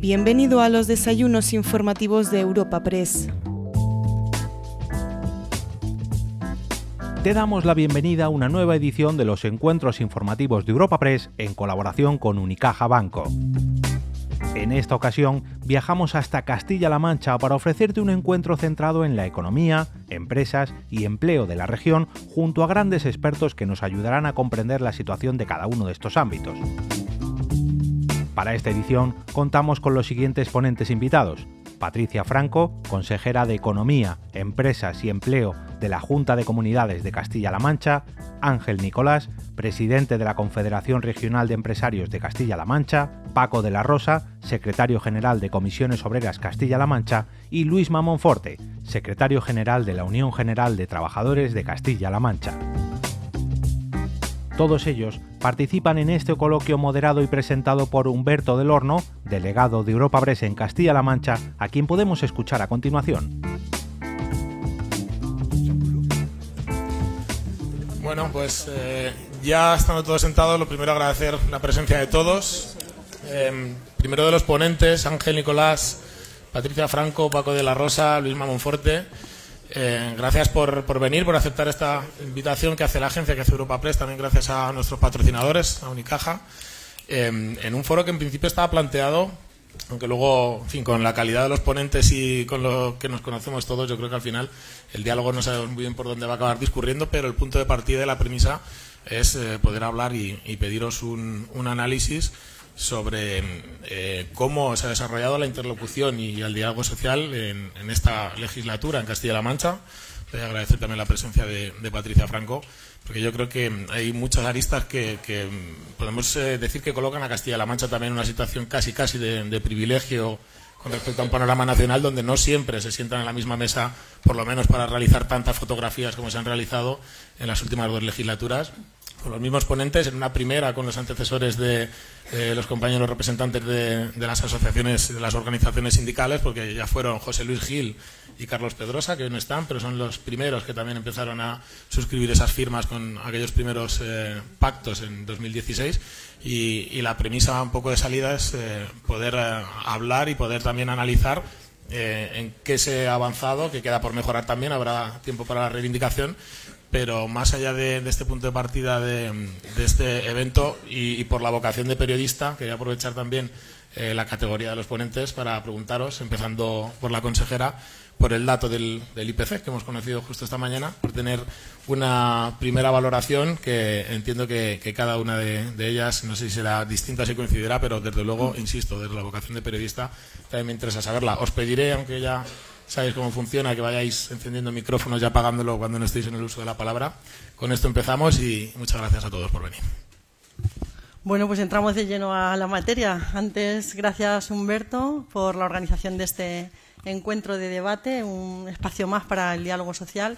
Bienvenido a los desayunos informativos de Europa Press. Te damos la bienvenida a una nueva edición de los encuentros informativos de Europa Press en colaboración con Unicaja Banco. En esta ocasión viajamos hasta Castilla-La Mancha para ofrecerte un encuentro centrado en la economía, empresas y empleo de la región junto a grandes expertos que nos ayudarán a comprender la situación de cada uno de estos ámbitos. Para esta edición contamos con los siguientes ponentes invitados. Patricia Franco, consejera de Economía, Empresas y Empleo de la Junta de Comunidades de Castilla-La Mancha, Ángel Nicolás, presidente de la Confederación Regional de Empresarios de Castilla-La Mancha, Paco de la Rosa, secretario general de Comisiones Obreras Castilla-La Mancha, y Luis Mamonforte, secretario general de la Unión General de Trabajadores de Castilla-La Mancha. Todos ellos participan en este coloquio moderado y presentado por Humberto del Horno, delegado de Europa Press en Castilla-La Mancha, a quien podemos escuchar a continuación. Bueno, pues eh, ya estando todos sentados, lo primero agradecer la presencia de todos. Eh, primero de los ponentes, Ángel Nicolás, Patricia Franco, Paco de la Rosa, Luis Mamonforte. Eh, gracias por, por, venir, por aceptar esta invitación que hace la agencia, que hace Europa Press, también gracias a nuestros patrocinadores, a Unicaja, eh, en un foro que en principio estaba planteado, aunque luego, en fin, con la calidad de los ponentes y con lo que nos conocemos todos, yo creo que al final el diálogo no sabemos muy bien por dónde va a acabar discurriendo, pero el punto de partida y la premisa es eh, poder hablar y, y pediros un, un análisis sobre eh, cómo se ha desarrollado la interlocución y el diálogo social en, esta legislatura en Castilla-La Mancha. Voy a agradecer también la presencia de, Patricia Franco, porque yo creo que hay muchas aristas que, que podemos eh, decir que colocan a Castilla-La Mancha también en una situación casi casi de, de privilegio con respecto a un panorama nacional donde no siempre se sientan en la misma mesa, por lo menos para realizar tantas fotografías como se han realizado en las últimas dos legislaturas con los mismos ponentes, en una primera con los antecesores de los compañeros representantes de, las asociaciones, de las organizaciones sindicales, porque ya fueron José Luis Gil y Carlos Pedrosa, que no están, pero son los primeros que también empezaron a suscribir esas firmas con aquellos primeros eh, pactos en 2016. Y, y, la premisa un poco de salida es eh, poder eh, hablar y poder también analizar en qué se ha avanzado, que queda por mejorar también, habrá tiempo para la reivindicación, pero más allá de, de este punto de partida de, este evento y, por la vocación de periodista, quería aprovechar también eh, la categoría de los ponentes para preguntaros, empezando por la consejera, por el dato del, del, IPC que hemos conocido justo esta mañana, por tener una primera valoración que entiendo que, cada una de, de, ellas, no sé si será distinta, si coincidirá, pero desde luego, insisto, desde la vocación de periodista también me interesa saberla. Os pediré, aunque ya sabéis cómo funciona, que vayáis encendiendo micrófonos y apagándolo cuando no estéis en el uso de la palabra. Con esto empezamos y muchas gracias a todos por venir. Bueno, pues entramos de lleno a la materia. Antes, gracias Humberto por la organización de este encuentro de debate, un espacio más para el diálogo social.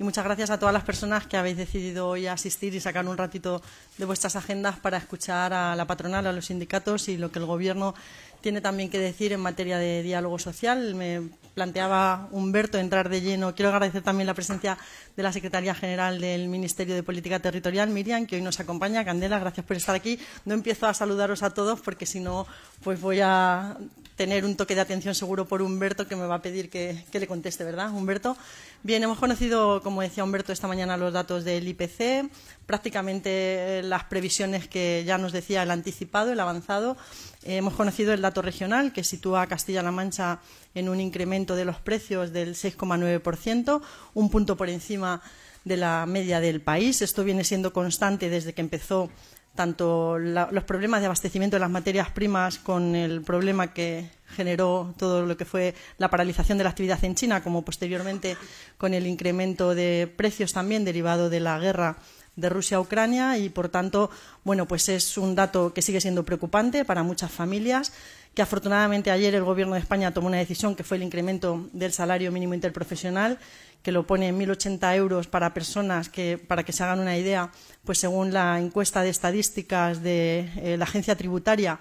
Y muchas gracias a todas las personas que habéis decidido hoy asistir y sacar un ratito de vuestras agendas para escuchar a la patronal, a los sindicatos y lo que el Gobierno tiene también que decir en materia de diálogo social. Me planteaba Humberto entrar de lleno. Quiero agradecer también la presencia de la Secretaría General del Ministerio de Política Territorial, Miriam, que hoy nos acompaña. Candela, gracias por estar aquí. No empiezo a saludaros a todos porque si no, pues voy a tener un toque de atención seguro por Humberto que me va a pedir que, le conteste, ¿verdad, Humberto? Bien, hemos conocido, como decía Humberto esta mañana, los datos del IPC, prácticamente las previsiones que ya nos decía el anticipado, el avanzado. Eh, hemos conocido el dato regional que sitúa a Castilla-La Mancha en un incremento de los precios del 6,9%, un punto por encima de la media del país. Esto viene siendo constante desde que empezó tanto la, los problemas de abastecimiento de las materias primas con el problema que generó todo lo que fue la paralización de la actividad en China, como posteriormente con el incremento de precios también derivado de la guerra de Rusia a Ucrania. Y, por tanto, bueno, pues es un dato que sigue siendo preocupante para muchas familias, que afortunadamente ayer el Gobierno de España tomó una decisión que fue el incremento del salario mínimo interprofesional, que lo pone en 1.080 euros para personas que, para que se hagan una idea, pues según la encuesta de estadísticas de eh, la agencia tributaria,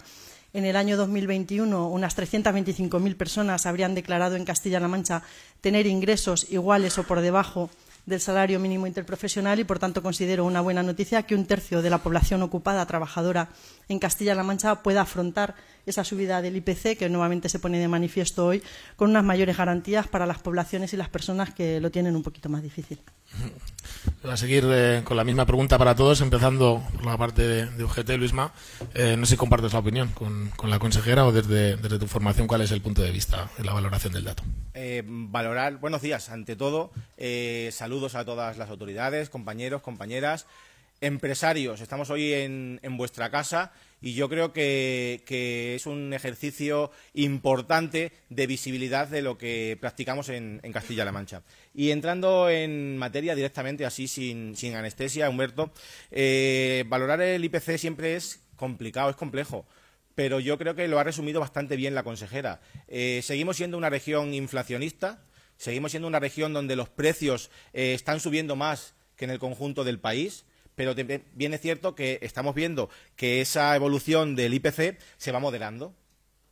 en el año 2021 unas 325.000 personas habrían declarado en Castilla-La Mancha tener ingresos iguales o por debajo del salario mínimo interprofesional y, por tanto, considero una buena noticia que un tercio de la población ocupada trabajadora en Castilla-La Mancha pueda afrontar esa subida del IPC, que nuevamente se pone de manifiesto hoy, con unas mayores garantías para las poblaciones y las personas que lo tienen un poquito más difícil. A seguir eh, con la misma pregunta para todos, empezando por la parte de, UGT, Luisma. Eh, no sé si compartes la opinión con, la consejera o desde, tu formación, ¿cuál es el punto de vista en la valoración del dato? Eh, valorar, buenos días, ante todo, saludos a todas las autoridades, compañeros, compañeras, empresarios. Estamos hoy en vuestra casa y yo creo que, es un ejercicio importante de visibilidad de lo que practicamos en, Castilla-La Mancha. Y entrando en materia directamente, así sin, anestesia, Humberto, eh, valorar el IPC siempre es complicado, es complejo pero yo creo que lo ha resumido bastante bien la consejera. Eh, seguimos siendo una región inflacionista, seguimos siendo una región donde los precios eh, están subiendo más que en el conjunto del país pero bien es cierto que estamos viendo que esa evolución del IPC se va moderando.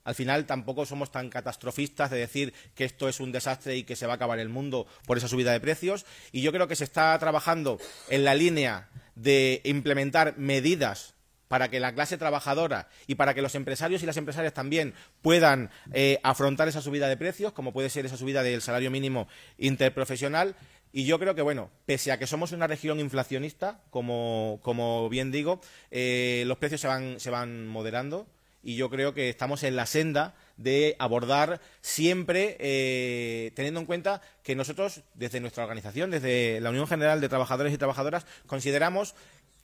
Al final tampoco somos tan catastrofistas de decir que esto es un desastre y que se va a acabar el mundo por esa subida de precios. Y yo creo que se está trabajando en la línea de implementar medidas para que la clase trabajadora y para que los empresarios y las empresarias también puedan eh, afrontar esa subida de precios, como puede ser esa subida del salario mínimo interprofesional, y yo creo que, bueno, pese a que somos una región inflacionista, como, bien digo, eh, los precios se van, se van moderando y yo creo que estamos en la senda de abordar siempre eh, teniendo en cuenta que nosotros, desde nuestra organización, desde la Unión General de Trabajadores y Trabajadoras, consideramos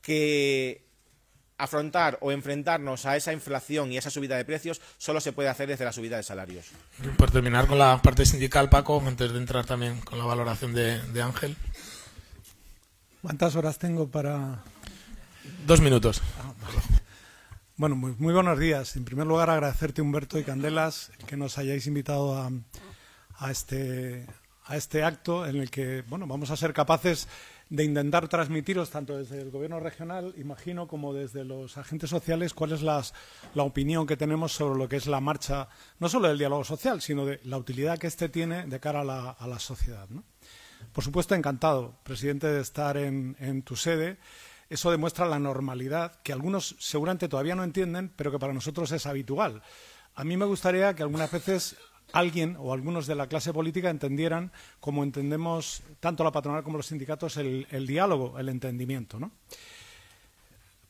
que afrontar o enfrentarnos a esa inflación y a esa subida de precios solo se puede hacer desde la subida de salarios. Por terminar con la parte sindical, Paco, antes de entrar también con la valoración de, Ángel. ¿Cuántas horas tengo para...? Dos minutos. Ah, bueno, muy, muy, buenos días. En primer lugar, agradecerte, Humberto y Candelas, que nos hayáis invitado a, a, este, a este acto en el que bueno, vamos a ser capaces de intentar transmitiros tanto desde el gobierno regional, imagino, como desde los agentes sociales, cuál es la opinión que tenemos sobre lo que es la marcha, no solo del diálogo social, sino de la utilidad que éste tiene de cara a la, sociedad. Por supuesto, encantado, presidente, de estar en, en tu sede. Eso demuestra la normalidad que algunos seguramente todavía no entienden, pero que para nosotros es habitual. A mí me gustaría que algunas veces alguien o algunos de la clase política entendieran como entendemos tanto la patronal como los sindicatos el, diálogo, el entendimiento. ¿no?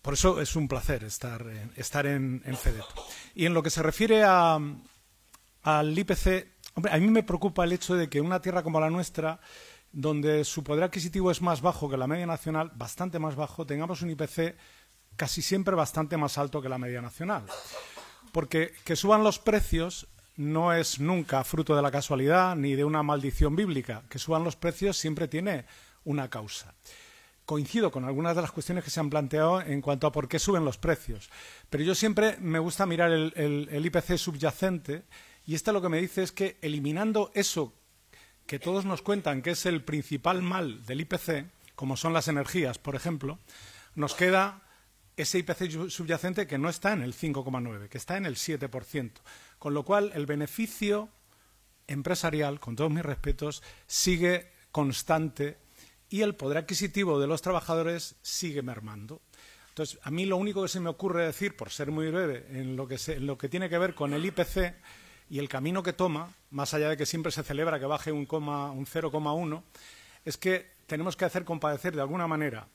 Por eso es un placer estar, en, estar en, Y en lo que se refiere al IPC, hombre, a mí me preocupa el hecho de que en una tierra como la nuestra, donde su poder adquisitivo es más bajo que la media nacional, bastante más bajo, tengamos un IPC casi siempre bastante más alto que la media nacional. Porque que suban los precios no es nunca fruto de la casualidad ni de una maldición bíblica. Que suban los precios siempre tiene una causa. Coincido con algunas de las cuestiones que se han planteado en cuanto a por qué suben los precios. Pero yo siempre me gusta mirar el, IPC subyacente y este lo que me dice es que eliminando eso que todos nos cuentan que es el principal mal del IPC, como son las energías, por ejemplo, nos queda ese IPC subyacente que no está en el 5,9, que está en el 7%. Con lo cual, el beneficio empresarial, con todos mis respetos, sigue constante y el poder adquisitivo de los trabajadores sigue mermando. Entonces, a mí lo único que se me ocurre decir, por ser muy breve, en lo que, tiene que ver con el IPC y el camino que toma, más allá de que siempre se celebra que baje un, un 0,1, es que tenemos que hacer compadecer de alguna manera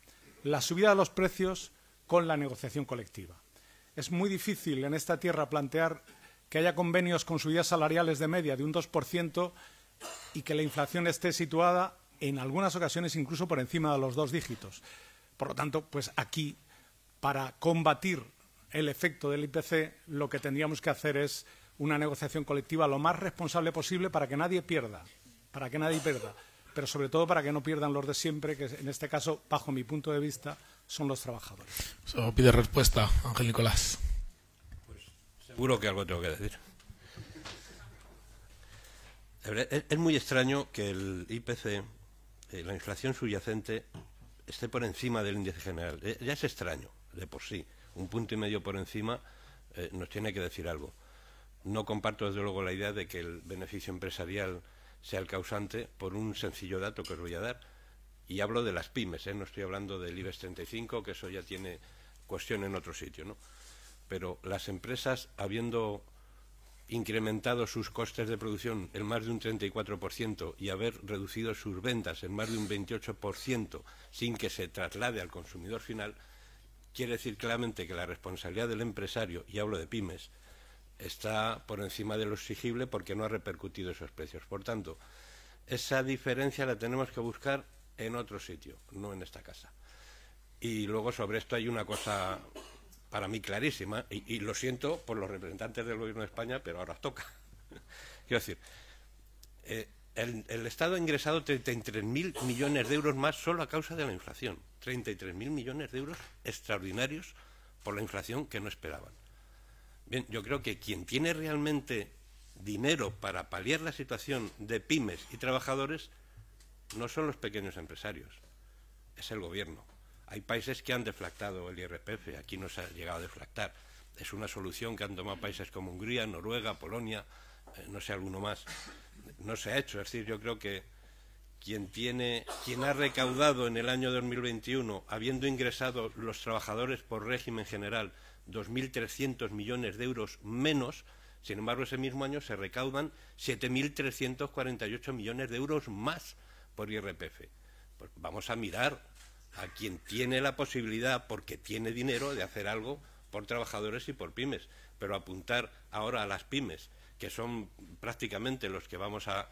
la subida de los precios con la negociación colectiva. Es muy difícil en esta tierra plantear que haya convenios con subidas salariales de media de un 2% y que la inflación esté situada en algunas ocasiones incluso por encima de los dos dígitos. Por lo tanto, pues aquí, para combatir el efecto del IPC, lo que tendríamos que hacer es una negociación colectiva lo más responsable posible para que nadie pierda, para que nadie pierda, pero sobre todo para que no pierdan los de siempre, que en este caso, bajo mi punto de vista, son los trabajadores. pide respuesta, Ángel Nicolás. Seguro que algo tengo que decir. Es, muy extraño que el IPC, eh, la inflación subyacente, esté por encima del índice general. Eh, ya es extraño, de por sí. Un punto y medio por encima eh, nos tiene que decir algo. No comparto, desde luego, la idea de que el beneficio empresarial sea el causante por un sencillo dato que os voy a dar. Y hablo de las pymes, ¿eh? no estoy hablando del IBEX 35, que eso ya tiene cuestión en otro sitio, ¿no? Pero las empresas, habiendo incrementado sus costes de producción en más de un 34% y haber reducido sus ventas en más de un 28% sin que se traslade al consumidor final, quiere decir claramente que la responsabilidad del empresario, y hablo de pymes, está por encima de lo exigible porque no ha repercutido esos precios. Por tanto, esa diferencia la tenemos que buscar en otro sitio, no en esta casa. Y luego sobre esto hay una cosa para mí clarísima, y, lo siento por los representantes del Gobierno de España, pero ahora toca. Quiero decir, eh, el, el, Estado ha ingresado 33.000 millones de euros más solo a causa de la inflación. 33.000 millones de euros extraordinarios por la inflación que no esperaban. Bien, yo creo que quien tiene realmente dinero para paliar la situación de pymes y trabajadores no son los pequeños empresarios, es el gobierno. Hay países que han deflactado el IRPF, aquí no se ha llegado a deflactar. Es una solución que han tomado países como Hungría, Noruega, Polonia, eh, no sé alguno más. No se ha hecho. Es decir, yo creo que quien tiene, quien ha recaudado en el año 2021, habiendo ingresado los trabajadores por régimen general 2.300 millones de euros menos, sin embargo, ese mismo año se recaudan 7.348 millones de euros más por IRPF. Pues vamos a mirar a quien tiene la posibilidad, porque tiene dinero, de hacer algo por trabajadores y por pymes. Pero apuntar ahora a las pymes, que son prácticamente los que vamos a,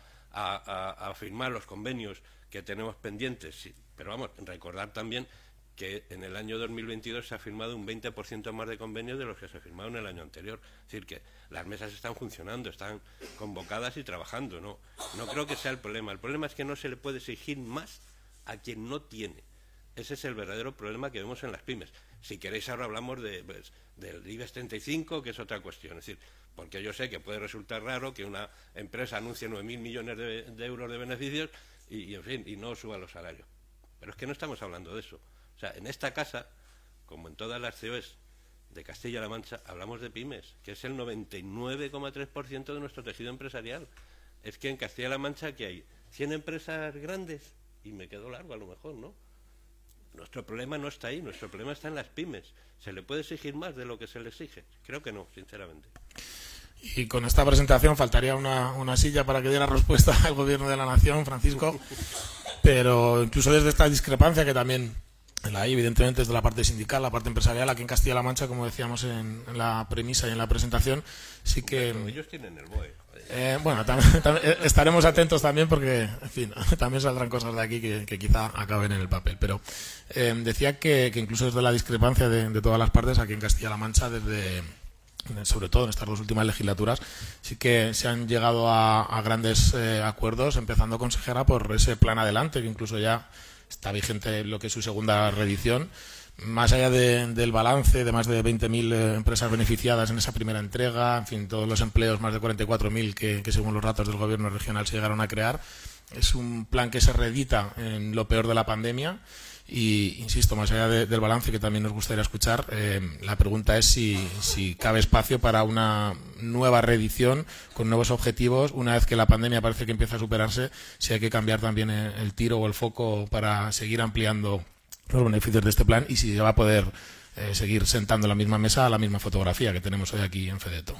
firmar los convenios que tenemos pendientes. Pero vamos, recordar también que en el año 2022 se ha firmado un 20% más de convenios de los que se firmaron el año anterior. Es decir, que las mesas están funcionando, están convocadas y trabajando. No, no creo que sea el problema. El problema es que no se le puede exigir más a quien no tiene. Ese es el verdadero problema que vemos en las pymes. Si queréis ahora hablamos de, pues, del IBEX 35, que es otra cuestión. Es decir, porque yo sé que puede resultar raro que una empresa anuncie 9.000 millones de, euros de beneficios y, en fin, y no suba los salarios. Pero es que no estamos hablando de eso. O sea, en esta casa, como en todas las COEs de Castilla-La Mancha, hablamos de pymes, que es el 99,3% de nuestro tejido empresarial. Es que en Castilla-La Mancha que hay 100 empresas grandes, y me quedo largo a lo mejor, ¿no? Nuestro problema no está ahí, nuestro problema está en las pymes. ¿Se le puede exigir más de lo que se le exige? Creo que no, sinceramente. Y con esta presentación faltaría una, una silla para que diera respuesta al Gobierno de la Nación, Francisco. Pero incluso desde esta discrepancia que también la hay, evidentemente, desde la parte sindical, la parte empresarial, aquí en Castilla-La Mancha, como decíamos en, la premisa y en la presentación, sí que... ellos tienen el BOE. Eh, bueno, eh, estaremos atentos también porque, en fin, también saldrán cosas de aquí que, quizá acaben en el papel. Pero eh, decía que, incluso desde la discrepancia de, todas las partes, aquí en Castilla-La Mancha, desde sobre todo en estas dos últimas legislaturas, sí que se han llegado a, grandes acuerdos, empezando consejera por ese plan adelante, que incluso ya está vigente lo que es su segunda reedición. Más allá del balance de más de 20.000 eh, empresas beneficiadas en esa primera entrega, en fin, todos los empleos, más de 44.000 que, que según los datos del gobierno regional se llegaron a crear, es un plan que se reedita en lo peor de la pandemia y, insisto, más allá del balance que también nos gustaría escuchar, eh, la pregunta es si, si, cabe espacio para una nueva reedición con nuevos objetivos. Una vez que la pandemia parece que empieza a superarse, si hay que cambiar también el tiro o el foco para seguir ampliando los beneficios de este plan y si se va a poder eh, seguir sentando la misma mesa la misma fotografía que tenemos hoy aquí en Fedeto.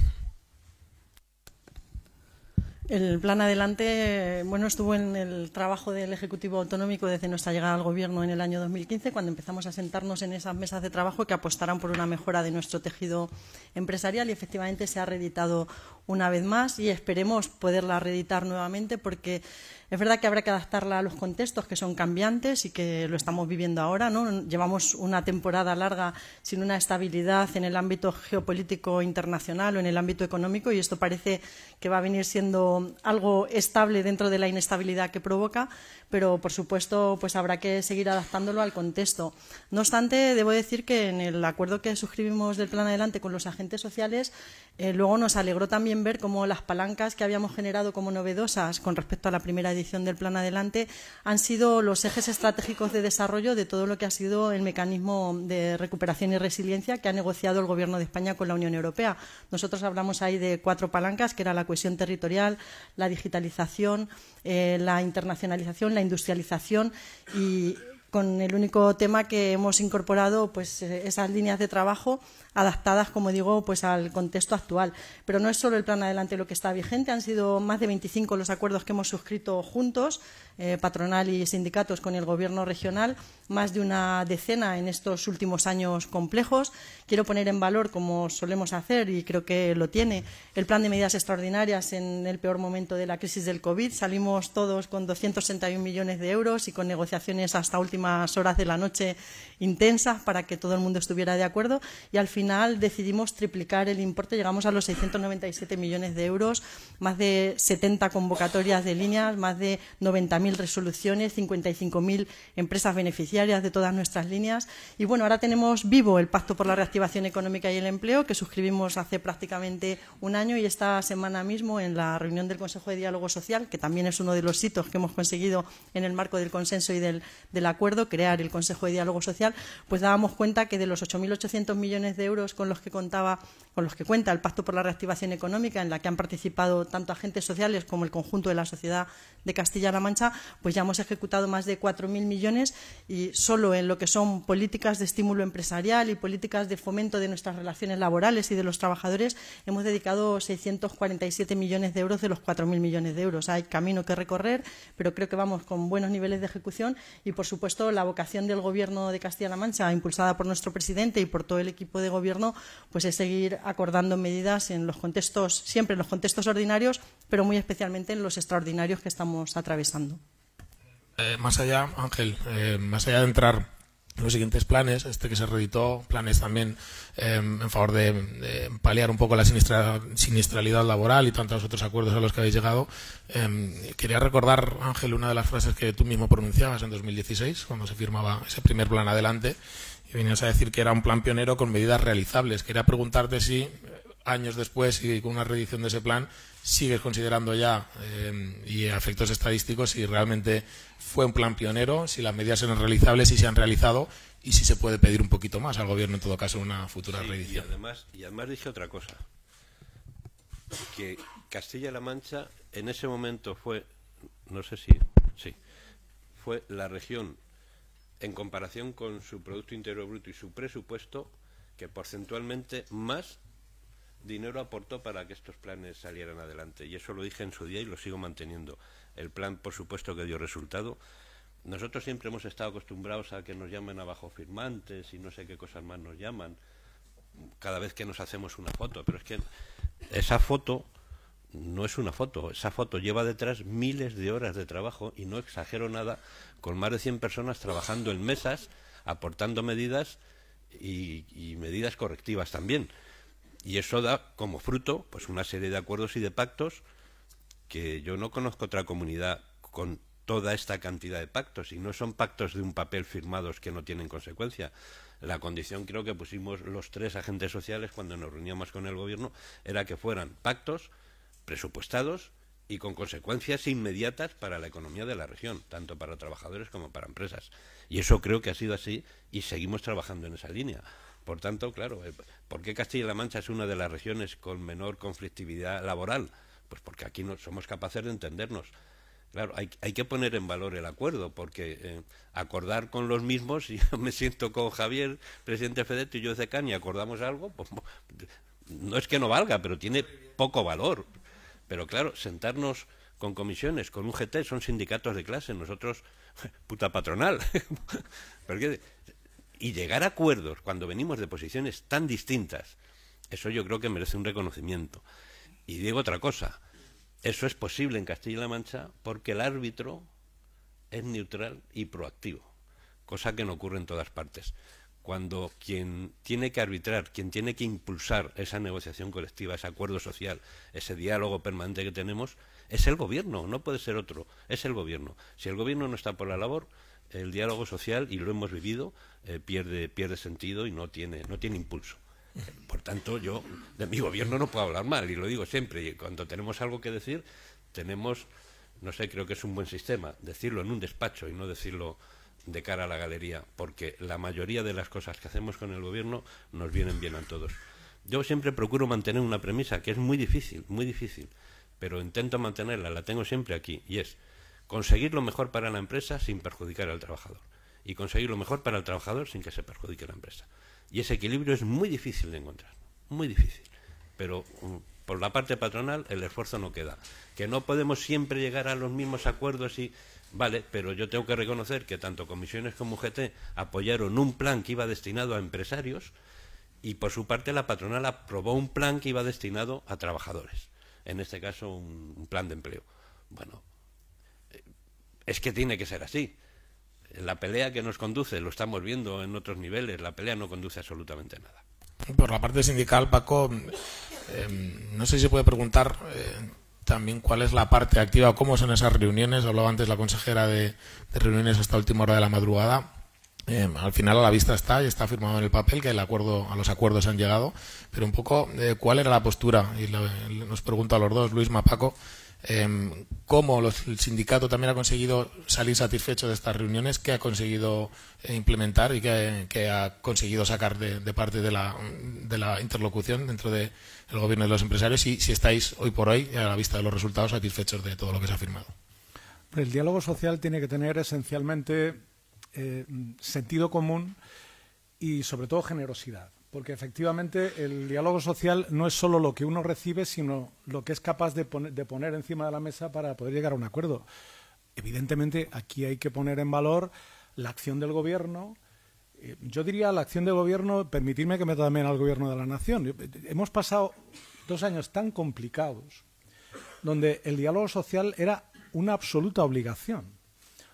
El plan adelante, bueno, estuvo en el trabajo del Ejecutivo Autonómico desde nuestra llegada al Gobierno en el año 2015, cuando empezamos a sentarnos en esas mesas de trabajo que apostarán por una mejora de nuestro tejido empresarial y efectivamente se ha reeditado una vez más y esperemos poderla reeditar nuevamente porque es verdad que habrá que adaptarla a los contextos que son cambiantes y que lo estamos viviendo ahora. ¿no? Llevamos una temporada larga sin una estabilidad en el ámbito geopolítico internacional o en el ámbito económico y esto parece que va a venir siendo algo estable dentro de la inestabilidad que provoca, pero por supuesto pues habrá que seguir adaptándolo al contexto. No obstante, debo decir que en el acuerdo que suscribimos del Plan Adelante con los agentes sociales, eh, luego nos alegró también ver cómo las palancas que habíamos generado como novedosas con respecto a la primera edición del Plan Adelante han sido los ejes estratégicos de desarrollo de todo lo que ha sido el mecanismo de recuperación y resiliencia que ha negociado el Gobierno de España con la Unión Europea. Nosotros hablamos ahí de cuatro palancas, que era la cohesión territorial, la digitalización, eh, la internacionalización, la industrialización y con el único tema que hemos incorporado pues eh, esas líneas de trabajo adaptadas, como digo, pues al contexto actual. Pero no es solo el plan adelante lo que está vigente, han sido más de 25 los acuerdos que hemos suscrito juntos, eh, patronal y sindicatos con el Gobierno regional, más de una decena en estos últimos años complejos. Quiero poner en valor, como solemos hacer, y creo que lo tiene, el plan de medidas extraordinarias en el peor momento de la crisis del COVID. Salimos todos con 261 millones de euros y con negociaciones hasta últimas horas de la noche intensas para que todo el mundo estuviera de acuerdo. Y al final decidimos triplicar el importe, llegamos a los 697 millones de euros, más de 70 convocatorias de líneas, más de 90.000 resoluciones, 55.000 empresas beneficiarias de todas nuestras líneas. Y bueno, ahora tenemos vivo el Pacto por la Reactivación Económica y el Empleo, que suscribimos hace prácticamente un año y esta semana mismo en la reunión del Consejo de Diálogo Social, que también es uno de los hitos que hemos conseguido en el marco del consenso y del, del acuerdo, crear el Consejo de Diálogo Social, pues dábamos cuenta que de los 8.800 millones de euros con los que contaba con los que cuenta el Pacto por la Reactivación Económica, en la que han participado tanto agentes sociales como el conjunto de la sociedad de Castilla-La Mancha, pues ya hemos ejecutado más de 4.000 millones y solo en lo que son políticas de estímulo empresarial y políticas de fomento de nuestras relaciones laborales y de los trabajadores hemos dedicado 647 millones de euros de los 4.000 millones de euros. Hay camino que recorrer, pero creo que vamos con buenos niveles de ejecución y, por supuesto, la vocación del Gobierno de Castilla-La Mancha, impulsada por nuestro presidente y por todo el equipo de Gobierno, pues es seguir acordando medidas en los contextos, siempre en los contextos ordinarios, pero muy especialmente en los extraordinarios que estamos atravesando. Eh, más allá, Ángel, eh, más allá de entrar en los siguientes planes, este que se reeditó, planes también eh, en favor de, paliar un poco la siniestralidad laboral y tantos otros acuerdos a los que habéis llegado, quería recordar, Ángel, una de las frases que tú mismo pronunciabas en 2016, cuando se firmaba ese primer plan adelante, y venías a decir que era un plan pionero con medidas realizables. Quería preguntarte si eh, años después y con una reedición de ese plan sigues considerando ya eh, y a efectos estadísticos si realmente fue un plan pionero, si las medidas eran realizables, si se han realizado y si se puede pedir un poquito más al gobierno en todo caso en una futura reedición. Y además, y además dije otra cosa, que Castilla-La Mancha en ese momento fue, no sé si, sí, fue la región en comparación con su Producto Interior Bruto y su presupuesto, que porcentualmente más dinero aportó para que estos planes salieran adelante. Y eso lo dije en su día y lo sigo manteniendo. El plan, por supuesto, que dio resultado. Nosotros siempre hemos estado acostumbrados a que nos llamen abajo firmantes y no sé qué cosas más nos llaman cada vez que nos hacemos una foto. Pero es que esa foto no es una foto, esa foto lleva detrás miles de horas de trabajo y no exagero nada, con más de 100 personas trabajando en mesas, aportando medidas y, medidas correctivas también. Y eso da como fruto pues una serie de acuerdos y de pactos que yo no conozco otra comunidad con toda esta cantidad de pactos y no son pactos de un papel firmados que no tienen consecuencia. La condición creo que pusimos los tres agentes sociales cuando nos reuníamos con el gobierno era que fueran pactos presupuestados y con consecuencias inmediatas para la economía de la región, tanto para trabajadores como para empresas. Y eso creo que ha sido así y seguimos trabajando en esa línea. Por tanto, claro, eh, ¿por qué Castilla-La Mancha es una de las regiones con menor conflictividad laboral? Pues porque aquí no somos capaces de entendernos. Claro, hay, hay que poner en valor el acuerdo, porque eh, acordar con los mismos, si yo me siento con Javier, presidente Fedet y yo de CAN y acordamos algo, pues no es que no valga, pero tiene poco valor. Pero claro, sentarnos con comisiones, con un GT, son sindicatos de clase, nosotros, puta patronal. y llegar a acuerdos cuando venimos de posiciones tan distintas, eso yo creo que merece un reconocimiento. Y digo otra cosa, eso es posible en Castilla-La Mancha porque el árbitro es neutral y proactivo, cosa que no ocurre en todas partes cuando quien tiene que arbitrar, quien tiene que impulsar esa negociación colectiva, ese acuerdo social, ese diálogo permanente que tenemos, es el gobierno, no puede ser otro, es el gobierno. Si el gobierno no está por la labor, el diálogo social, y lo hemos vivido, eh, pierde, pierde sentido y no tiene, no tiene impulso. Por tanto, yo de mi gobierno no puedo hablar mal, y lo digo siempre, y cuando tenemos algo que decir, tenemos, no sé, creo que es un buen sistema, decirlo en un despacho y no decirlo de cara a la galería, porque la mayoría de las cosas que hacemos con el gobierno nos vienen bien a todos. Yo siempre procuro mantener una premisa que es muy difícil, muy difícil, pero intento mantenerla, la tengo siempre aquí, y es conseguir lo mejor para la empresa sin perjudicar al trabajador, y conseguir lo mejor para el trabajador sin que se perjudique la empresa. Y ese equilibrio es muy difícil de encontrar, muy difícil, pero um, por la parte patronal el esfuerzo no queda. Que no podemos siempre llegar a los mismos acuerdos y Vale, pero yo tengo que reconocer que tanto comisiones como UGT apoyaron un plan que iba destinado a empresarios y por su parte la patronal aprobó un plan que iba destinado a trabajadores. En este caso, un, plan de empleo. Bueno, eh, es que tiene que ser así. La pelea que nos conduce, lo estamos viendo en otros niveles, la pelea no conduce absolutamente nada. Por la parte sindical, Paco, eh, no sé si se puede preguntar eh, también cuál es la parte activa, cómo son esas reuniones. Hablaba antes la consejera de, reuniones hasta última hora de la madrugada. Eh, al final a la vista está y está firmado en el papel que el acuerdo a los acuerdos han llegado, pero un poco eh, cuál era la postura y nos pregunto a los dos, Luis Mapaco, eh, cómo el sindicato también ha conseguido salir satisfecho de estas reuniones, qué ha conseguido implementar y qué, ha conseguido sacar de, de parte de la, de interlocución dentro de, el gobierno de los empresarios y si estáis hoy por hoy, a la vista de los resultados, satisfechos de todo lo que se ha firmado. El diálogo social tiene que tener esencialmente eh, sentido común y sobre todo generosidad, porque efectivamente el diálogo social no es solo lo que uno recibe, sino lo que es capaz de, de poner encima de la mesa para poder llegar a un acuerdo. Evidentemente aquí hay que poner en valor la acción del gobierno, eh, yo diría la acción de gobierno, permitirme que me también al gobierno de la nación. Hemos pasado dos años tan complicados donde el diálogo social era una absoluta obligación.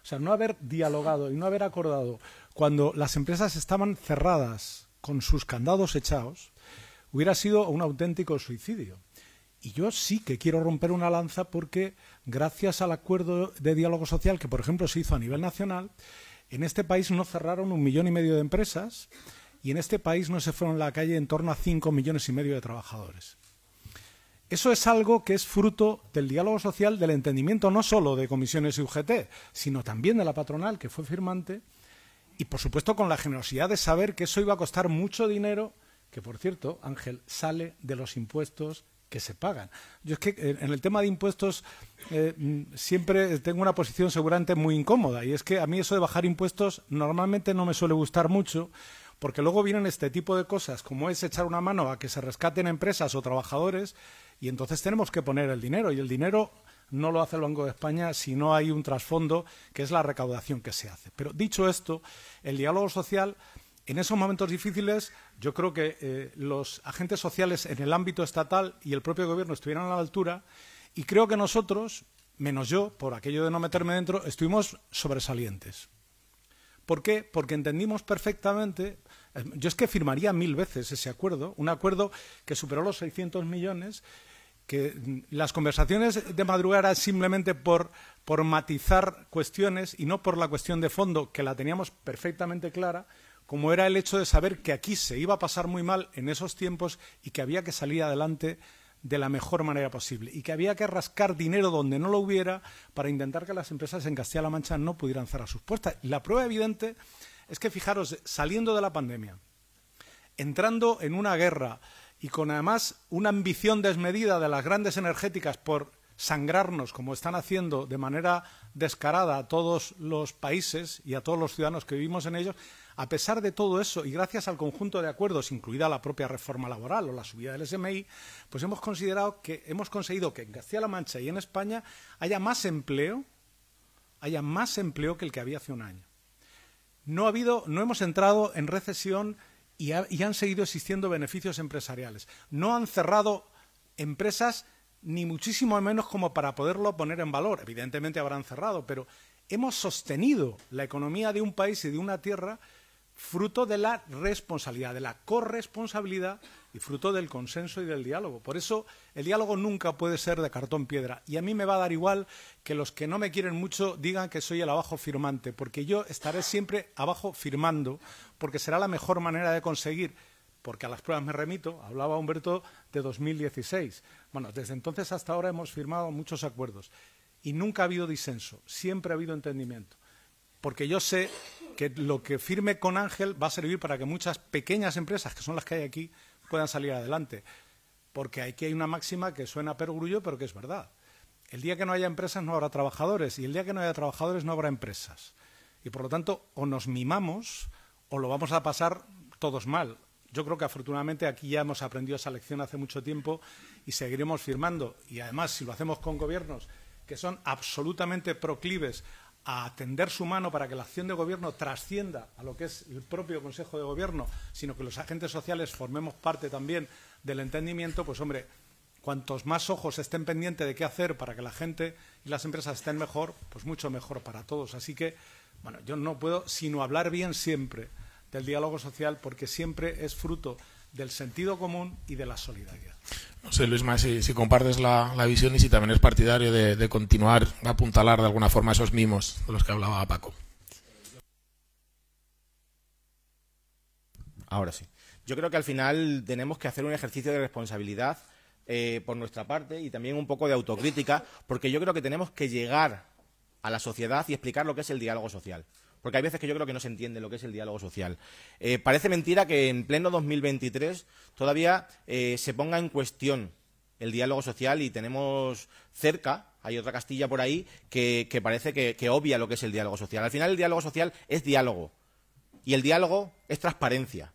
O sea, no haber dialogado y no haber acordado cuando las empresas estaban cerradas con sus candados echados hubiera sido un auténtico suicidio. Y yo sí que quiero romper una lanza porque gracias al acuerdo de diálogo social que, por ejemplo, se hizo a nivel nacional, en este país no cerraron un millón y medio de empresas y en este país no se fueron a la calle en torno a cinco millones y medio de trabajadores. Eso es algo que es fruto del diálogo social, del entendimiento no solo de comisiones y UGT, sino también de la patronal, que fue firmante, y por supuesto con la generosidad de saber que eso iba a costar mucho dinero, que por cierto, Ángel, sale de los impuestos que se pagan. Yo es que eh, en el tema de impuestos eh, mm, siempre tengo una posición seguramente muy incómoda y es que a mí eso de bajar impuestos normalmente no me suele gustar mucho porque luego vienen este tipo de cosas como es echar una mano a que se rescaten empresas o trabajadores y entonces tenemos que poner el dinero y el dinero no lo hace el Banco de España si no hay un trasfondo que es la recaudación que se hace. Pero dicho esto, el diálogo social en esos momentos difíciles, yo creo que eh, los agentes sociales en el ámbito estatal y el propio gobierno estuvieron a la altura y creo que nosotros, menos yo, por aquello de no meterme dentro, estuvimos sobresalientes. ¿Por qué? Porque entendimos perfectamente, eh, yo es que firmaría mil veces ese acuerdo, un acuerdo que superó los 600 millones, que las conversaciones de madrugada simplemente por, por matizar cuestiones y no por la cuestión de fondo, que la teníamos perfectamente clara, como era el hecho de saber que aquí se iba a pasar muy mal en esos tiempos y que había que salir adelante de la mejor manera posible y que había que rascar dinero donde no lo hubiera para intentar que las empresas en Castilla-La Mancha no pudieran cerrar sus puertas. La prueba evidente es que, fijaros, saliendo de la pandemia, entrando en una guerra y con además una ambición desmedida de las grandes energéticas por sangrarnos como están haciendo de manera descarada a todos los países y a todos los ciudadanos que vivimos en ellos, a pesar de todo eso, y gracias al conjunto de acuerdos, incluida la propia reforma laboral o la subida del SMI, pues hemos considerado que hemos conseguido que en Castilla-La Mancha y en España haya más empleo, haya más empleo que el que había hace un año. No ha habido, no hemos entrado en recesión y, y han seguido existiendo beneficios empresariales. No han cerrado empresas ni muchísimo menos como para poderlo poner en valor. Evidentemente habrán cerrado, pero hemos sostenido la economía de un país y de una tierra fruto de la responsabilidad, de la corresponsabilidad y fruto del consenso y del diálogo. Por eso el diálogo nunca puede ser de cartón piedra. Y a mí me va a dar igual que los que no me quieren mucho digan que soy el abajo firmante, porque yo estaré siempre abajo firmando, porque será la mejor manera de conseguir, porque a las pruebas me remito, hablaba Humberto de 2016. Bueno, desde entonces hasta ahora hemos firmado muchos acuerdos y nunca ha habido disenso, siempre ha habido entendimiento. Porque yo sé que lo que firme con Ángel va a servir para que muchas pequeñas empresas, que son las que hay aquí, puedan salir adelante. Porque aquí hay una máxima que suena a perogrullo, pero que es verdad. el día que no haya empresas no habrá trabajadores y el día que no haya trabajadores no habrá empresas. Y por lo tanto, o nos mimamos o lo vamos a pasar todos mal. Yo creo que afortunadamente aquí ya hemos aprendido esa lección hace mucho tiempo y seguiremos firmando. Y además, si lo hacemos con gobiernos que son absolutamente proclives a tender su mano para que la acción de gobierno trascienda a lo que es el propio Consejo de Gobierno, sino que los agentes sociales formemos parte también del entendimiento, pues hombre, cuantos más ojos estén pendientes de qué hacer para que la gente y las empresas estén mejor, pues mucho mejor para todos. Así que, bueno, yo no puedo sino hablar bien siempre del diálogo social porque siempre es fruto del sentido común y de la solidaridad. No sé, Luis, si, si compartes la, visión y si también es partidario de, continuar a apuntalar de alguna forma esos mimos de los que hablaba Paco. Ahora sí. Yo creo que al final tenemos que hacer un ejercicio de responsabilidad eh, por nuestra parte y también un poco de autocrítica, porque yo creo que tenemos que llegar a la sociedad y explicar lo que es el diálogo social porque hay veces que yo creo que no se entiende lo que es el diálogo social. Eh, parece mentira que en pleno 2023 todavía eh, se ponga en cuestión el diálogo social y tenemos cerca, hay otra Castilla por ahí, que, parece que, obvia lo que es el diálogo social. Al final el diálogo social es diálogo y el diálogo es transparencia.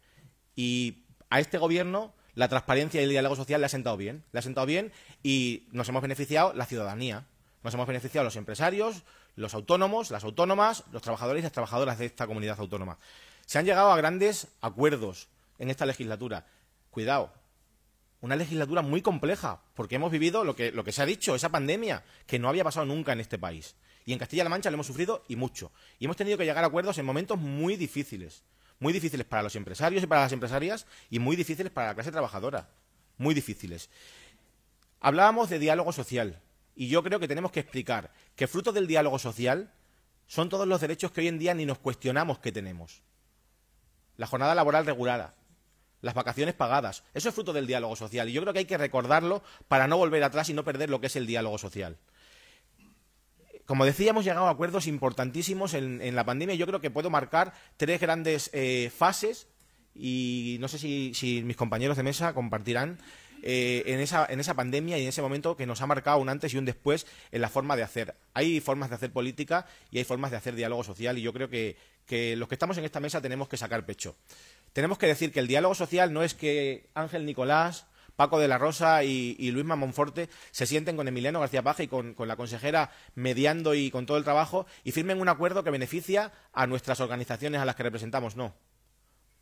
Y a este gobierno la transparencia y el diálogo social le ha sentado bien, le ha sentado bien y nos hemos beneficiado la ciudadanía, nos hemos beneficiado los empresarios, los autónomos, las autónomas, los trabajadores y las trabajadoras de esta comunidad autónoma. Se han llegado a grandes acuerdos en esta legislatura. Cuidado, una legislatura muy compleja, porque hemos vivido lo que, se ha dicho, esa pandemia, que no había pasado nunca en este país. Y en Castilla-La Mancha lo hemos sufrido y mucho. Y hemos tenido que llegar a acuerdos en momentos muy difíciles. Muy difíciles para los empresarios y para las empresarias y muy difíciles para la clase trabajadora. Muy difíciles. Hablábamos de diálogo social. Y yo creo que tenemos que explicar que fruto del diálogo social son todos los derechos que hoy en día ni nos cuestionamos que tenemos. La jornada laboral regulada, las vacaciones pagadas, eso es fruto del diálogo social y yo creo que hay que recordarlo para no volver atrás y no perder lo que es el diálogo social. Como decía, hemos llegado a acuerdos importantísimos en, la pandemia. Yo creo que puedo marcar tres grandes eh, fases y no sé si mis compañeros de mesa compartirán eh, en, esa, en esa pandemia y en ese momento que nos ha marcado un antes y un después en la forma de hacer. Hay formas de hacer política y hay formas de hacer diálogo social y yo creo que, los que estamos en esta mesa tenemos que sacar pecho. Tenemos que decir que el diálogo social no es que Ángel Nicolás, Paco de la Rosa y, Luis Mamonforte se sienten con Emiliano García Paja y con, con, la consejera mediando y con todo el trabajo y firmen un acuerdo que beneficia a nuestras organizaciones a las que representamos. No.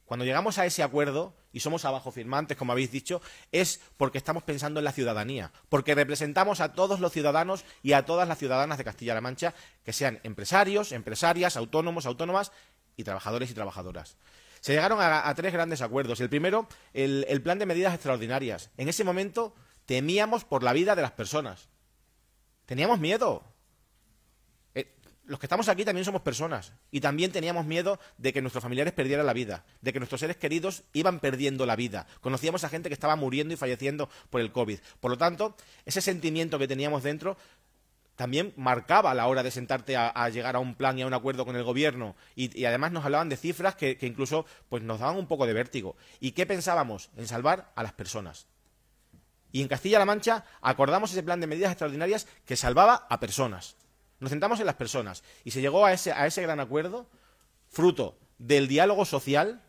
Cuando llegamos a ese acuerdo y somos abajo firmantes, como habéis dicho, es porque estamos pensando en la ciudadanía, porque representamos a todos los ciudadanos y a todas las ciudadanas de Castilla-La Mancha, que sean empresarios, empresarias, autónomos, autónomas y trabajadores y trabajadoras. Se llegaron a, tres grandes acuerdos. El primero, el plan de medidas extraordinarias. En ese momento temíamos por la vida de las personas. Teníamos miedo los que estamos aquí también somos personas y también teníamos miedo de que nuestros familiares perdieran la vida, de que nuestros seres queridos iban perdiendo la vida. Conocíamos a gente que estaba muriendo y falleciendo por el COVID. Por lo tanto, ese sentimiento que teníamos dentro también marcaba la hora de sentarte a, llegar a un plan y a un acuerdo con el gobierno y, además nos hablaban de cifras que, que, incluso pues nos daban un poco de vértigo. ¿Y qué pensábamos? En salvar a las personas. Y en Castilla-La Mancha acordamos ese plan de medidas extraordinarias que salvaba a personas. Nos centramos en las personas y se llegó a ese, a ese gran acuerdo fruto del diálogo social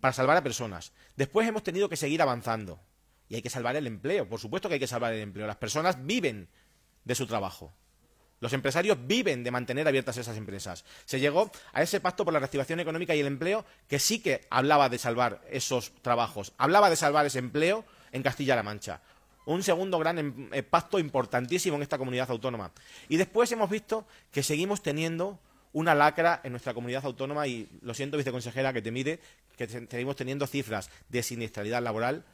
para salvar a personas. Después hemos tenido que seguir avanzando y hay que salvar el empleo. Por supuesto que hay que salvar el empleo. Las personas viven de su trabajo. Los empresarios viven de mantener abiertas esas empresas. Se llegó a ese pacto por la reactivación económica y el empleo que sí que hablaba de salvar esos trabajos, hablaba de salvar ese empleo en Castilla-La Mancha un segundo gran em, eh, pacto importantísimo en esta comunidad autónoma. Y después hemos visto que seguimos teniendo una lacra en nuestra comunidad autónoma y lo siento, viceconsejera, que te mire, que seguimos teniendo cifras de siniestralidad laboral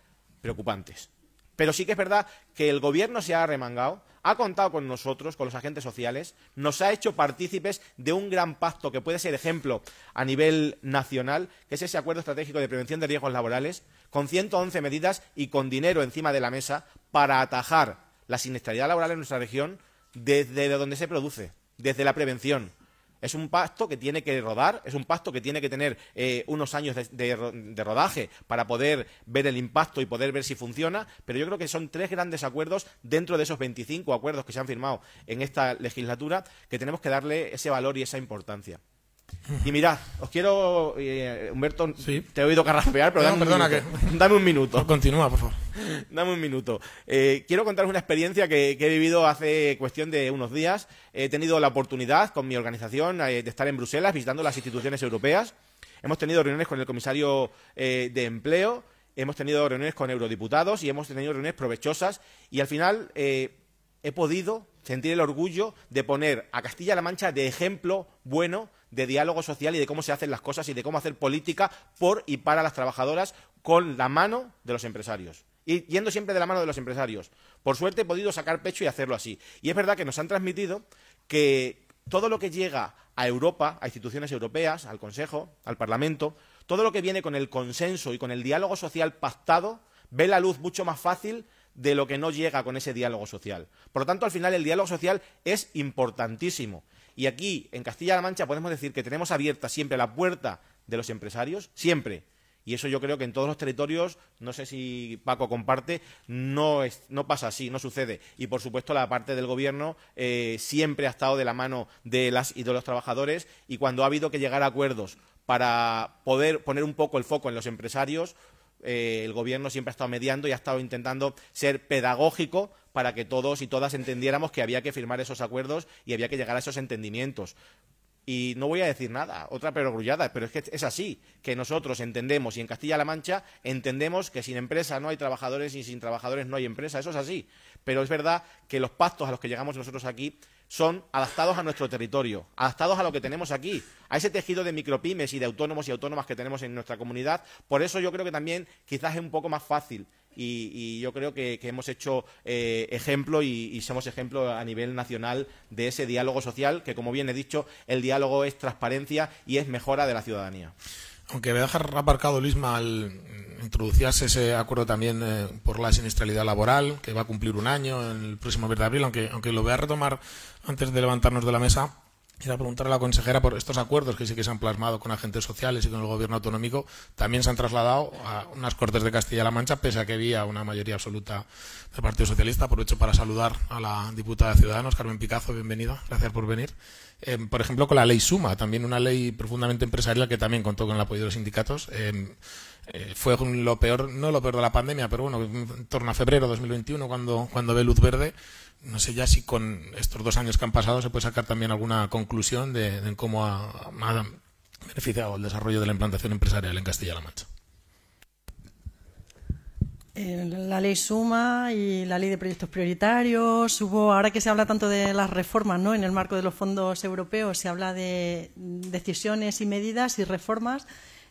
preocupantes. Pero sí que es verdad que el gobierno se ha remangado, ha contado con nosotros, con los agentes sociales, nos ha hecho partícipes de un gran pacto que puede ser ejemplo a nivel nacional, que es ese acuerdo estratégico de prevención de riesgos laborales, con 111 medidas y con dinero encima de la mesa para atajar la siniestralidad laboral en nuestra región desde donde se produce, desde la prevención. Es un pacto que tiene que rodar, es un pacto que tiene que tener eh, unos años de, rodaje para poder ver el impacto y poder ver si funciona, pero yo creo que son tres grandes acuerdos dentro de esos 25 acuerdos que se han firmado en esta legislatura que tenemos que darle ese valor y esa importancia. Y mirad, os quiero, eh, Humberto, te he oído carraspear, pero dame, un que... dame un minuto. Continúa, por favor. Dame un minuto. Eh, quiero contaros una experiencia que, he vivido hace cuestión de unos días. He tenido la oportunidad con mi organización eh, de estar en Bruselas visitando las instituciones europeas. Hemos tenido reuniones con el comisario de empleo, hemos tenido reuniones con eurodiputados y hemos tenido reuniones provechosas y al final he podido sentir el orgullo de poner a Castilla-La Mancha de ejemplo bueno de diálogo social y de cómo se hacen las cosas y de cómo hacer política por y para las trabajadoras con la mano de los empresarios. Y yendo siempre de la mano de los empresarios. Por suerte he podido sacar pecho y hacerlo así. Y es verdad que nos han transmitido que todo lo que llega a Europa, a instituciones europeas, al Consejo, al Parlamento, todo lo que viene con el consenso y con el diálogo social pactado, ve la luz mucho más fácil de lo que no llega con ese diálogo social. Por lo tanto, al final el diálogo social es importantísimo. Y aquí, en Castilla-La Mancha, podemos decir que tenemos abierta siempre la puerta de los empresarios, siempre. Y eso yo creo que en todos los territorios, no sé si Paco comparte, no, no pasa así, no sucede. Y por supuesto la parte del gobierno eh, siempre ha estado de la mano de las y de los trabajadores y cuando ha habido que llegar a acuerdos para poder poner un poco el foco en los empresarios, eh, el gobierno siempre ha estado mediando y ha estado intentando ser pedagógico para que todos y todas entendiéramos que había que firmar esos acuerdos y había que llegar a esos entendimientos. Y no voy a decir nada, otra perogrullada, pero es que es así, que nosotros entendemos, y en Castilla-La Mancha entendemos que sin empresa no hay trabajadores y sin trabajadores no hay empresa, eso es así. Pero es verdad que los pactos a los que llegamos nosotros aquí son adaptados a nuestro territorio, adaptados a lo que tenemos aquí, a ese tejido de micropymes y de autónomos y autónomas que tenemos en nuestra comunidad. Por eso yo creo que también quizás es un poco más fácil y, yo creo que, hemos hecho eh, ejemplo y, somos ejemplo a nivel nacional de ese diálogo social, que como bien he dicho, el diálogo es transparencia y es mejora de la ciudadanía. Aunque voy a dejar aparcado, Luisma, al introducirse ese acuerdo también eh, por la siniestralidad laboral, que va a cumplir un año en el próximo mes de abril, aunque, aunque lo voy a retomar antes de levantarnos de la mesa, Quiero preguntar a la consejera por estos acuerdos que sí que se han plasmado con agentes sociales y con el gobierno autonómico, también se han trasladado a unas Cortes de Castilla-La Mancha, pese a que había una mayoría absoluta del Partido Socialista. Aprovecho para saludar a la diputada de Ciudadanos, Carmen Picazo, bienvenida, gracias por venir. Eh, por ejemplo, con la ley Suma, también una ley profundamente empresarial que también contó con el apoyo de los sindicatos. Eh, eh, fue lo peor, no lo peor de la pandemia, pero bueno, en torno a febrero de 2021, cuando, cuando ve luz verde no sé ya si con estos dos años que han pasado se puede sacar también alguna conclusión de, cómo ha, beneficiado el desarrollo de la implantación empresarial en Castilla-La Mancha. La ley Suma y la ley de proyectos prioritarios. Hubo, ahora que se habla tanto de las reformas, ¿no? En el marco de los fondos europeos se habla de decisiones y medidas y reformas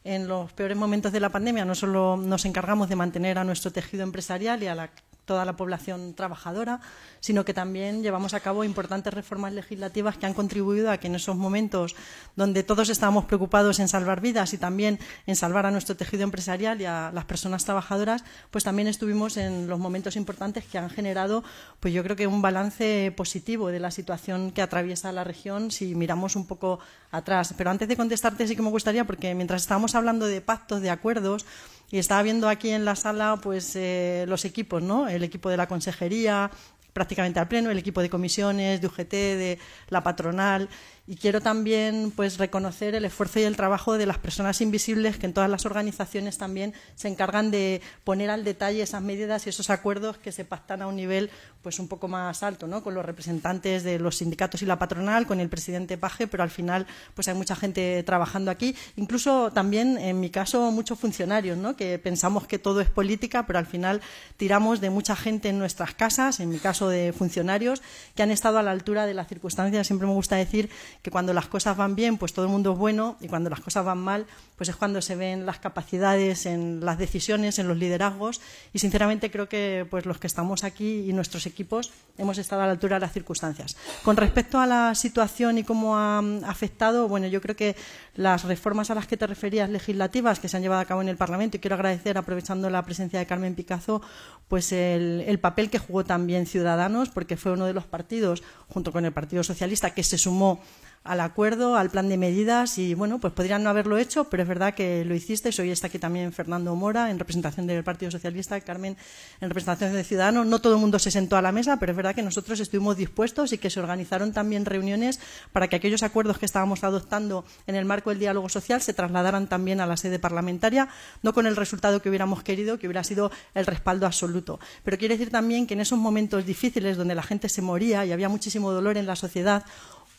en los peores momentos de la pandemia no solo nos encargamos de mantener a nuestro tejido empresarial y a la toda la población trabajadora, sino que también llevamos a cabo importantes reformas legislativas que han contribuido a que en esos momentos donde todos estábamos preocupados en salvar vidas y también en salvar a nuestro tejido empresarial y a las personas trabajadoras, pues también estuvimos en los momentos importantes que han generado, pues yo creo que un balance positivo de la situación que atraviesa la región si miramos un poco atrás. Pero antes de contestarte sí que me gustaría, porque mientras estábamos hablando de pactos, de acuerdos, y estaba viendo aquí en la sala pues eh, los equipos, ¿no? El equipo de la consejería, prácticamente al pleno, el equipo de comisiones, de UGT, de la patronal. Y quiero también pues, reconocer el esfuerzo y el trabajo de las personas invisibles que en todas las organizaciones también se encargan de poner al detalle esas medidas y esos acuerdos que se pactan a un nivel pues, un poco más alto, ¿no? con los representantes de los sindicatos y la patronal, con el presidente Paje, pero al final pues, hay mucha gente trabajando aquí. Incluso también, en mi caso, muchos funcionarios, ¿no? que pensamos que todo es política, pero al final tiramos de mucha gente en nuestras casas, en mi caso de funcionarios, que han estado a la altura de las circunstancias. Siempre me gusta decir que cuando las cosas van bien, pues todo el mundo es bueno, y cuando las cosas van mal, pues es cuando se ven las capacidades en las decisiones, en los liderazgos, y sinceramente creo que pues los que estamos aquí y nuestros equipos hemos estado a la altura de las circunstancias. Con respecto a la situación y cómo ha afectado, bueno, yo creo que las reformas a las que te referías legislativas que se han llevado a cabo en el Parlamento, y quiero agradecer, aprovechando la presencia de Carmen Picazo, pues el, el papel que jugó también Ciudadanos, porque fue uno de los partidos, junto con el Partido Socialista, que se sumó al acuerdo, al plan de medidas y bueno, pues podrían no haberlo hecho, pero es verdad que lo hiciste. Hoy está aquí también Fernando Mora en representación del Partido Socialista, Carmen en representación de Ciudadanos. No todo el mundo se sentó a la mesa, pero es verdad que nosotros estuvimos dispuestos y que se organizaron también reuniones para que aquellos acuerdos que estábamos adoptando en el marco del diálogo social se trasladaran también a la sede parlamentaria, no con el resultado que hubiéramos querido, que hubiera sido el respaldo absoluto. Pero quiere decir también que en esos momentos difíciles donde la gente se moría y había muchísimo dolor en la sociedad,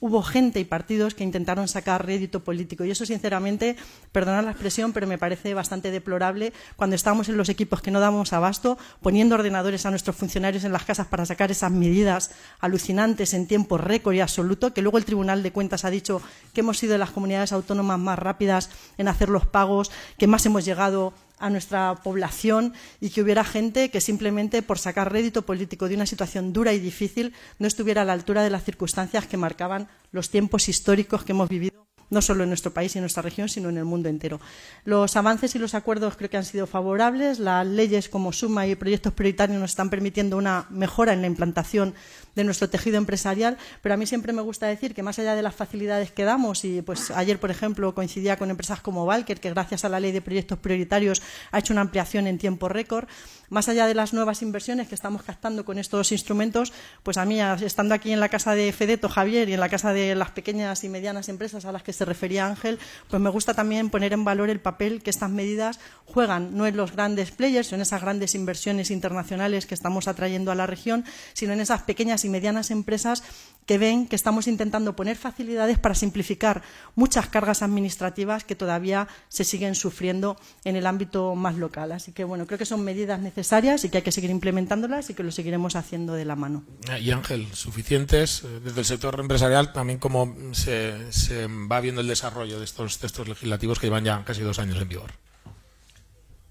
hubo gente y partidos que intentaron sacar rédito político. Y eso, sinceramente, perdonad la expresión, pero me parece bastante deplorable cuando estábamos en los equipos que no damos abasto, poniendo ordenadores a nuestros funcionarios en las casas para sacar esas medidas alucinantes en tiempo récord y absoluto, que luego el Tribunal de Cuentas ha dicho que hemos sido de las comunidades autónomas más rápidas en hacer los pagos, que más hemos llegado a nuestra población y que hubiera gente que simplemente por sacar rédito político de una situación dura y difícil no estuviera a la altura de las circunstancias que marcaban los tiempos históricos que hemos vivido no solo en nuestro país y en nuestra región, sino en el mundo entero. Los avances y los acuerdos creo que han sido favorables. Las leyes como Suma y proyectos prioritarios nos están permitiendo una mejora en la implantación de nuestro tejido empresarial, pero a mí siempre me gusta decir que más allá de las facilidades que damos, y pues ayer, por ejemplo, coincidía con empresas como Valker, que gracias a la ley de proyectos prioritarios ha hecho una ampliación en tiempo récord, más allá de las nuevas inversiones que estamos captando con estos instrumentos, pues a mí, estando aquí en la casa de Fedeto, Javier, y en la casa de las pequeñas y medianas empresas a las que se refería Ángel, pues me gusta también poner en valor el papel que estas medidas juegan, no en los grandes players, en esas grandes inversiones internacionales que estamos atrayendo a la región, sino en esas pequeñas y medianas empresas que ven que estamos intentando poner facilidades para simplificar muchas cargas administrativas que todavía se siguen sufriendo en el ámbito más local. Así que, bueno, creo que son medidas necesarias y que hay que seguir implementándolas y que lo seguiremos haciendo de la mano. Y Ángel, suficientes eh, desde el sector empresarial, también cómo se, se va el desarrollo de estos textos legislativos que llevan ya casi dos años en vigor.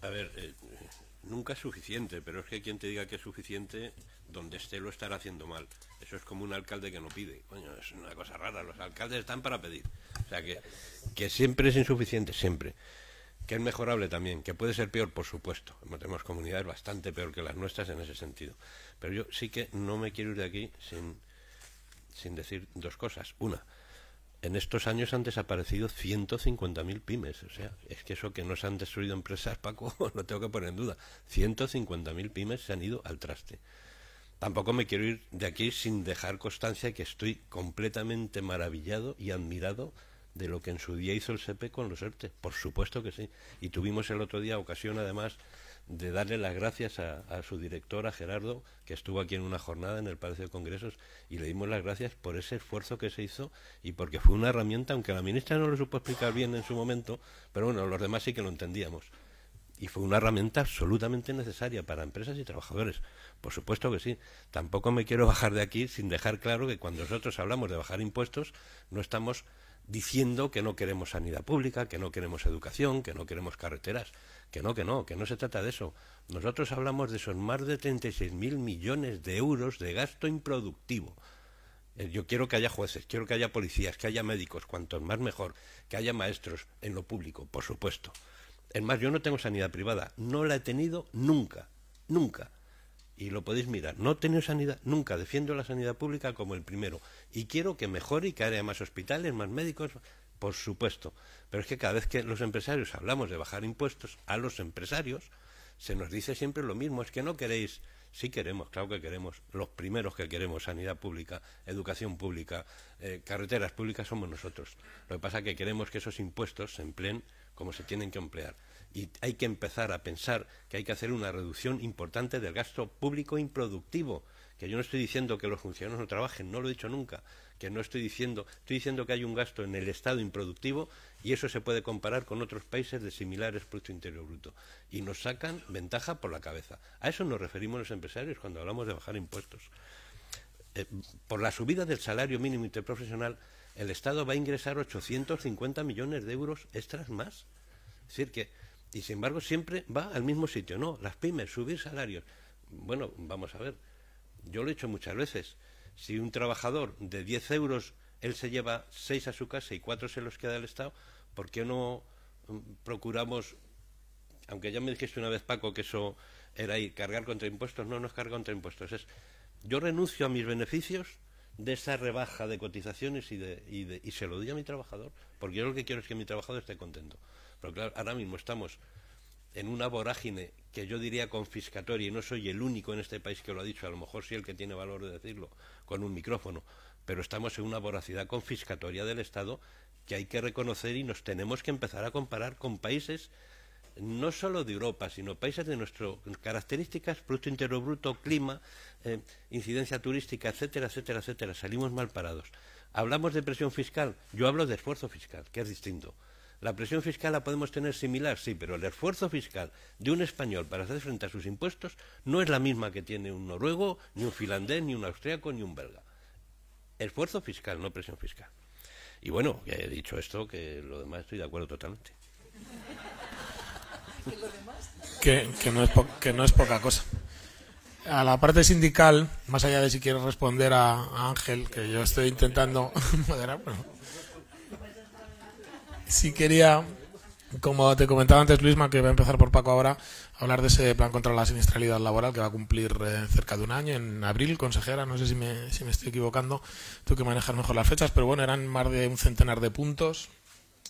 A ver, eh, nunca es suficiente, pero es que quien te diga que es suficiente, donde esté lo estará haciendo mal. Eso es como un alcalde que no pide. Coño, es una cosa rara. Los alcaldes están para pedir. O sea, que, que siempre es insuficiente, siempre. Que es mejorable también, que puede ser peor, por supuesto. Tenemos comunidades bastante peor que las nuestras en ese sentido. Pero yo sí que no me quiero ir de aquí sin, sin decir dos cosas. Una, en estos años han desaparecido 150.000 pymes. O sea, es que eso que no se han destruido empresas, Paco, no tengo que poner en duda. 150.000 pymes se han ido al traste. Tampoco me quiero ir de aquí sin dejar constancia que estoy completamente maravillado y admirado de lo que en su día hizo el SEPE con los ERTE. Por supuesto que sí. Y tuvimos el otro día ocasión, además, de darle las gracias a, a, su director, a Gerardo, que estuvo aquí en una jornada en el Palacio de Congresos, y le dimos las gracias por ese esfuerzo que se hizo y porque fue una herramienta, aunque la ministra no lo supo explicar bien en su momento, pero bueno, los demás sí que lo entendíamos. Y fue una herramienta absolutamente necesaria para empresas y trabajadores. Por supuesto que sí. Tampoco me quiero bajar de aquí sin dejar claro que cuando nosotros hablamos de bajar impuestos, no estamos diciendo que no queremos sanidad pública, que no queremos educación, que no queremos carreteras, que no, que no, que no se trata de eso. Nosotros hablamos de esos más de 36.000 millones de euros de gasto improductivo. Eh, yo quiero que haya jueces, quiero que haya policías, que haya médicos, cuantos más mejor, que haya maestros en lo público, por supuesto. Es más, yo no tengo sanidad privada, no la he tenido nunca, nunca y lo podéis mirar. No he tenido sanidad, nunca defiendo la sanidad pública como el primero. Y quiero que mejore y que haya más hospitales, más médicos, por supuesto. Pero es que cada vez que los empresarios hablamos de bajar impuestos a los empresarios, se nos dice siempre lo mismo. Es que no queréis, sí queremos, claro que queremos. Los primeros que queremos sanidad pública, educación pública, eh, carreteras públicas somos nosotros. Lo que pasa es que queremos que esos impuestos se empleen como se tienen que emplear y hay que empezar a pensar que hay que hacer una reducción importante del gasto público improductivo. Que yo no estoy diciendo que los funcionarios no trabajen, no lo he dicho nunca, que no estoy diciendo, estoy diciendo que hay un gasto en el Estado improductivo y eso se puede comparar con otros países de similares Producto Interior Bruto. Y nos sacan ventaja por la cabeza. A eso nos referimos los empresarios cuando hablamos de bajar impuestos. Eh, por la subida del salario mínimo interprofesional, el Estado va a ingresar 850 millones de euros extras más. Es decir, que y sin embargo siempre va al mismo sitio. No, las pymes, subir salarios. Bueno, vamos a ver. Yo lo he hecho muchas veces. Si un trabajador de 10 euros, él se lleva 6 a su casa y 4 se los queda el Estado, ¿por qué no mm, procuramos, aunque ya me dijiste una vez, Paco, que eso era ir cargar contra impuestos? No, no es cargar contra impuestos. Es yo renuncio a mis beneficios de esa rebaja de cotizaciones y, de, y, y se lo doy a mi trabajador, porque yo lo que quiero es que mi trabajador esté contento. Pero claro, ahora mismo estamos en una vorágine que yo diría confiscatoria, y no soy el único en este país que lo ha dicho, a lo mejor sí el que tiene valor de decirlo, con un micrófono, pero estamos en una voracidad confiscatoria del Estado que hay que reconocer y nos tenemos que empezar a comparar con países no solo de Europa, sino países de nuestras características, Producto Interior Bruto, clima, eh, incidencia turística, etcétera, etcétera, etcétera. Salimos mal parados. Hablamos de presión fiscal, yo hablo de esfuerzo fiscal, que es distinto. La presión fiscal la podemos tener similar, sí, pero el esfuerzo fiscal de un español para hacer frente a sus impuestos no es la misma que tiene un noruego, ni un finlandés, ni un austriaco, ni un belga. Esfuerzo fiscal, no presión fiscal. Y bueno, he dicho esto, que lo demás estoy de acuerdo totalmente. Que, no es que no es poca cosa. A la parte sindical, más allá de si quieres responder a, Ángel, que yo estoy intentando moderar, sí quería, como te comentaba antes Luisma, que voy a empezar por Paco ahora, hablar de ese plan contra la siniestralidad laboral que va a cumplir eh, cerca de un año, en abril, consejera, no sé si me, si me estoy equivocando, tú que manejas mejor las fechas, pero bueno, eran más de un centenar de puntos,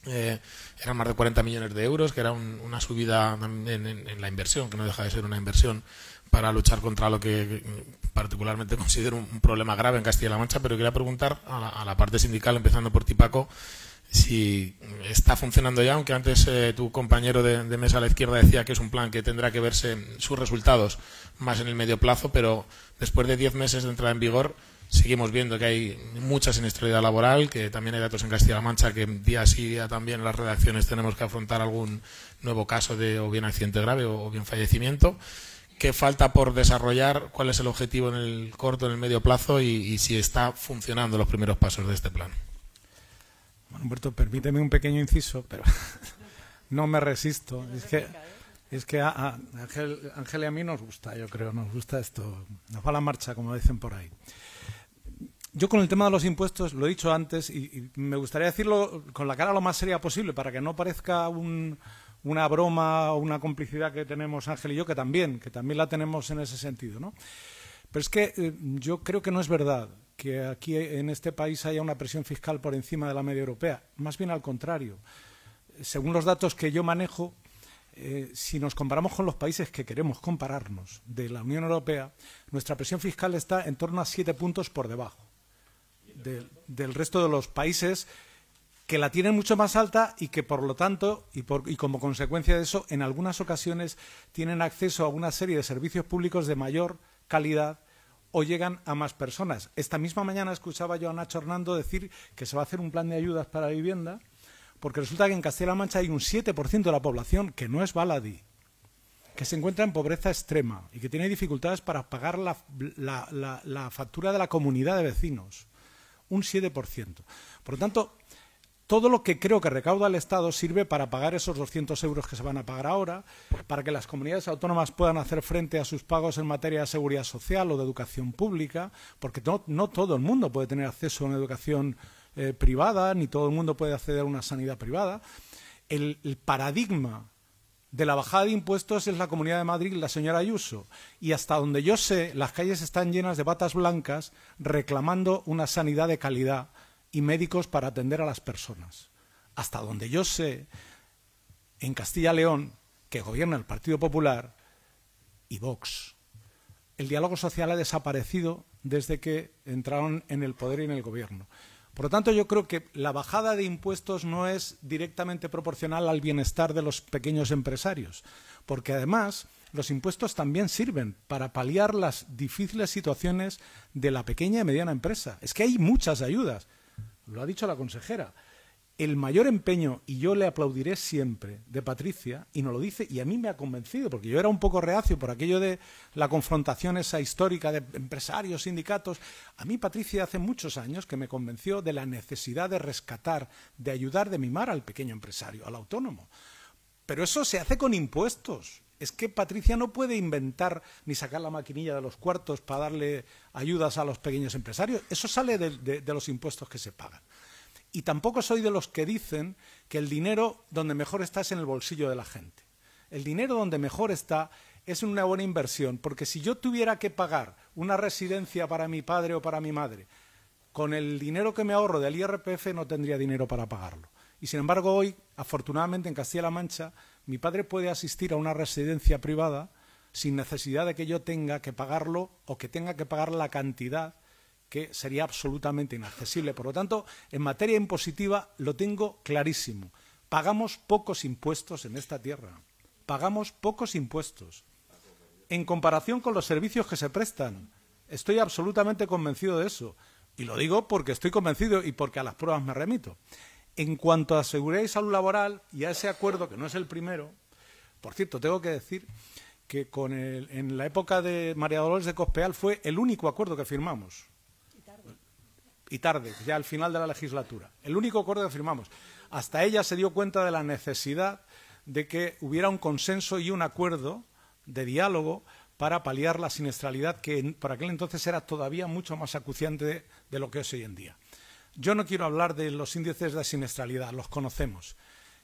eh, eran más de 40 millones de euros, que era una subida en, la inversión, que no deja de ser una inversión para luchar contra lo que particularmente considero un, problema grave en Castilla-La Mancha, pero quería preguntar a la, parte sindical, empezando por Tipaco, si está funcionando ya, aunque antes eh, tu compañero de, mesa a la izquierda decía que es un plan que tendrá que verse sus resultados más en el medio plazo, pero después de diez meses de entrada en vigor seguimos viendo que hay mucha siniestralidad laboral, que también hay datos en Castilla-La Mancha que día sí día también en las redacciones tenemos que afrontar algún nuevo caso de o bien accidente grave o, bien fallecimiento. ¿Qué falta por desarrollar? ¿Cuál es el objetivo en el corto, en el medio plazo? y si está funcionando los primeros pasos de este plan. Humberto, permíteme un pequeño inciso, pero no me resisto. Es que, es que a, Ángel, y a mí nos gusta, yo creo, nos gusta esto. Nos va la marcha, como dicen por ahí. Yo con el tema de los impuestos, lo he dicho antes, y, me gustaría decirlo con la cara lo más seria posible, para que no parezca una broma o una complicidad que tenemos Ángel y yo, que también, que también la tenemos en ese sentido, ¿no? Pero es que eh, yo creo que no es verdad que aquí en este país haya una presión fiscal por encima de la media europea. Más bien al contrario. Según los datos que yo manejo, eh, si nos comparamos con los países que queremos compararnos de la Unión Europea, nuestra presión fiscal está en torno a siete puntos por debajo del resto de los países que la tienen mucho más alta y que, por lo tanto, y, y, como consecuencia de eso, en algunas ocasiones tienen acceso a una serie de servicios públicos de mayor calidad o llegan a más personas. Esta misma mañana escuchaba yo a Nacho Hernando decir que se va a hacer un plan de ayudas para la vivienda, porque resulta que en Castilla-La Mancha hay un 7% de la población que no es baladí, que se encuentra en pobreza extrema y que tiene dificultades para pagar la factura de la comunidad de vecinos. Un 7%. Por lo tanto, todo lo que creo que recauda el Estado sirve para pagar esos 200 euros que se van a pagar ahora, para que las comunidades autónomas puedan hacer frente a sus pagos en materia de seguridad social o de educación pública, porque no, todo el mundo puede tener acceso a una educación eh, privada, ni todo el mundo puede acceder a una sanidad privada. El, el paradigma de la bajada de impuestos es la Comunidad de Madrid la señora Ayuso. Y hasta donde yo sé, las calles están llenas de batas blancas reclamando una sanidad de calidad y médicos para atender a las personas. Hasta donde yo sé, en Castilla-León, que gobierna el Partido Popular y Vox, el diálogo social ha desaparecido desde que entraron en el poder y en el gobierno. Por lo tanto, yo creo que la bajada de impuestos no es directamente proporcional al bienestar de los pequeños empresarios, porque además los impuestos también sirven para paliar las difíciles situaciones de la pequeña y mediana empresa. Es que hay muchas ayudas lo ha dicho la consejera, el mayor empeño, y yo le aplaudiré siempre, de Patricia, y nos lo dice, y a mí me ha convencido, porque yo era un poco reacio por aquello de la confrontación esa histórica de empresarios, sindicatos. A mí Patricia hace muchos años que me convenció de la necesidad de rescatar, de ayudar, de mimar al pequeño empresario, al autónomo. Pero eso se hace con impuestos. Es que Patricia no puede inventar ni sacar la maquinilla de los cuartos para darle ayudas a los pequeños empresarios. Eso sale de, los impuestos que se pagan. Y tampoco soy de los que dicen que el dinero donde mejor está es en el bolsillo de la gente. El dinero donde mejor está es una buena inversión, porque si yo tuviera que pagar una residencia para mi padre o para mi madre, con el dinero que me ahorro del IRPF no tendría dinero para pagarlo. Y sin embargo, hoy, afortunadamente, en Castilla-La Mancha, mi padre puede asistir a una residencia privada sin necesidad de que yo tenga que pagarlo o que tenga que pagar la cantidad que sería absolutamente inaccesible. Por lo tanto, en materia impositiva lo tengo clarísimo. Pagamos pocos impuestos en esta tierra. Pagamos pocos impuestos. En comparación con los servicios que se prestan. Estoy absolutamente convencido de eso. Y lo digo porque estoy convencido y porque a las pruebas me remito. En cuanto a seguridad y salud laboral y a ese acuerdo, que no es el primero, por cierto, tengo que decir que con en la época de María Dolores de Cospeal fue el único acuerdo que firmamos. Y tarde. Ya al final de la legislatura. El único acuerdo que firmamos. Hasta ella se dio cuenta de la necesidad de que hubiera un consenso y un acuerdo de diálogo para paliar la siniestralidad que por aquel entonces era todavía mucho más acuciante de, lo que es hoy en día. Yo no quiero hablar de los índices de siniestralidad, los conocemos.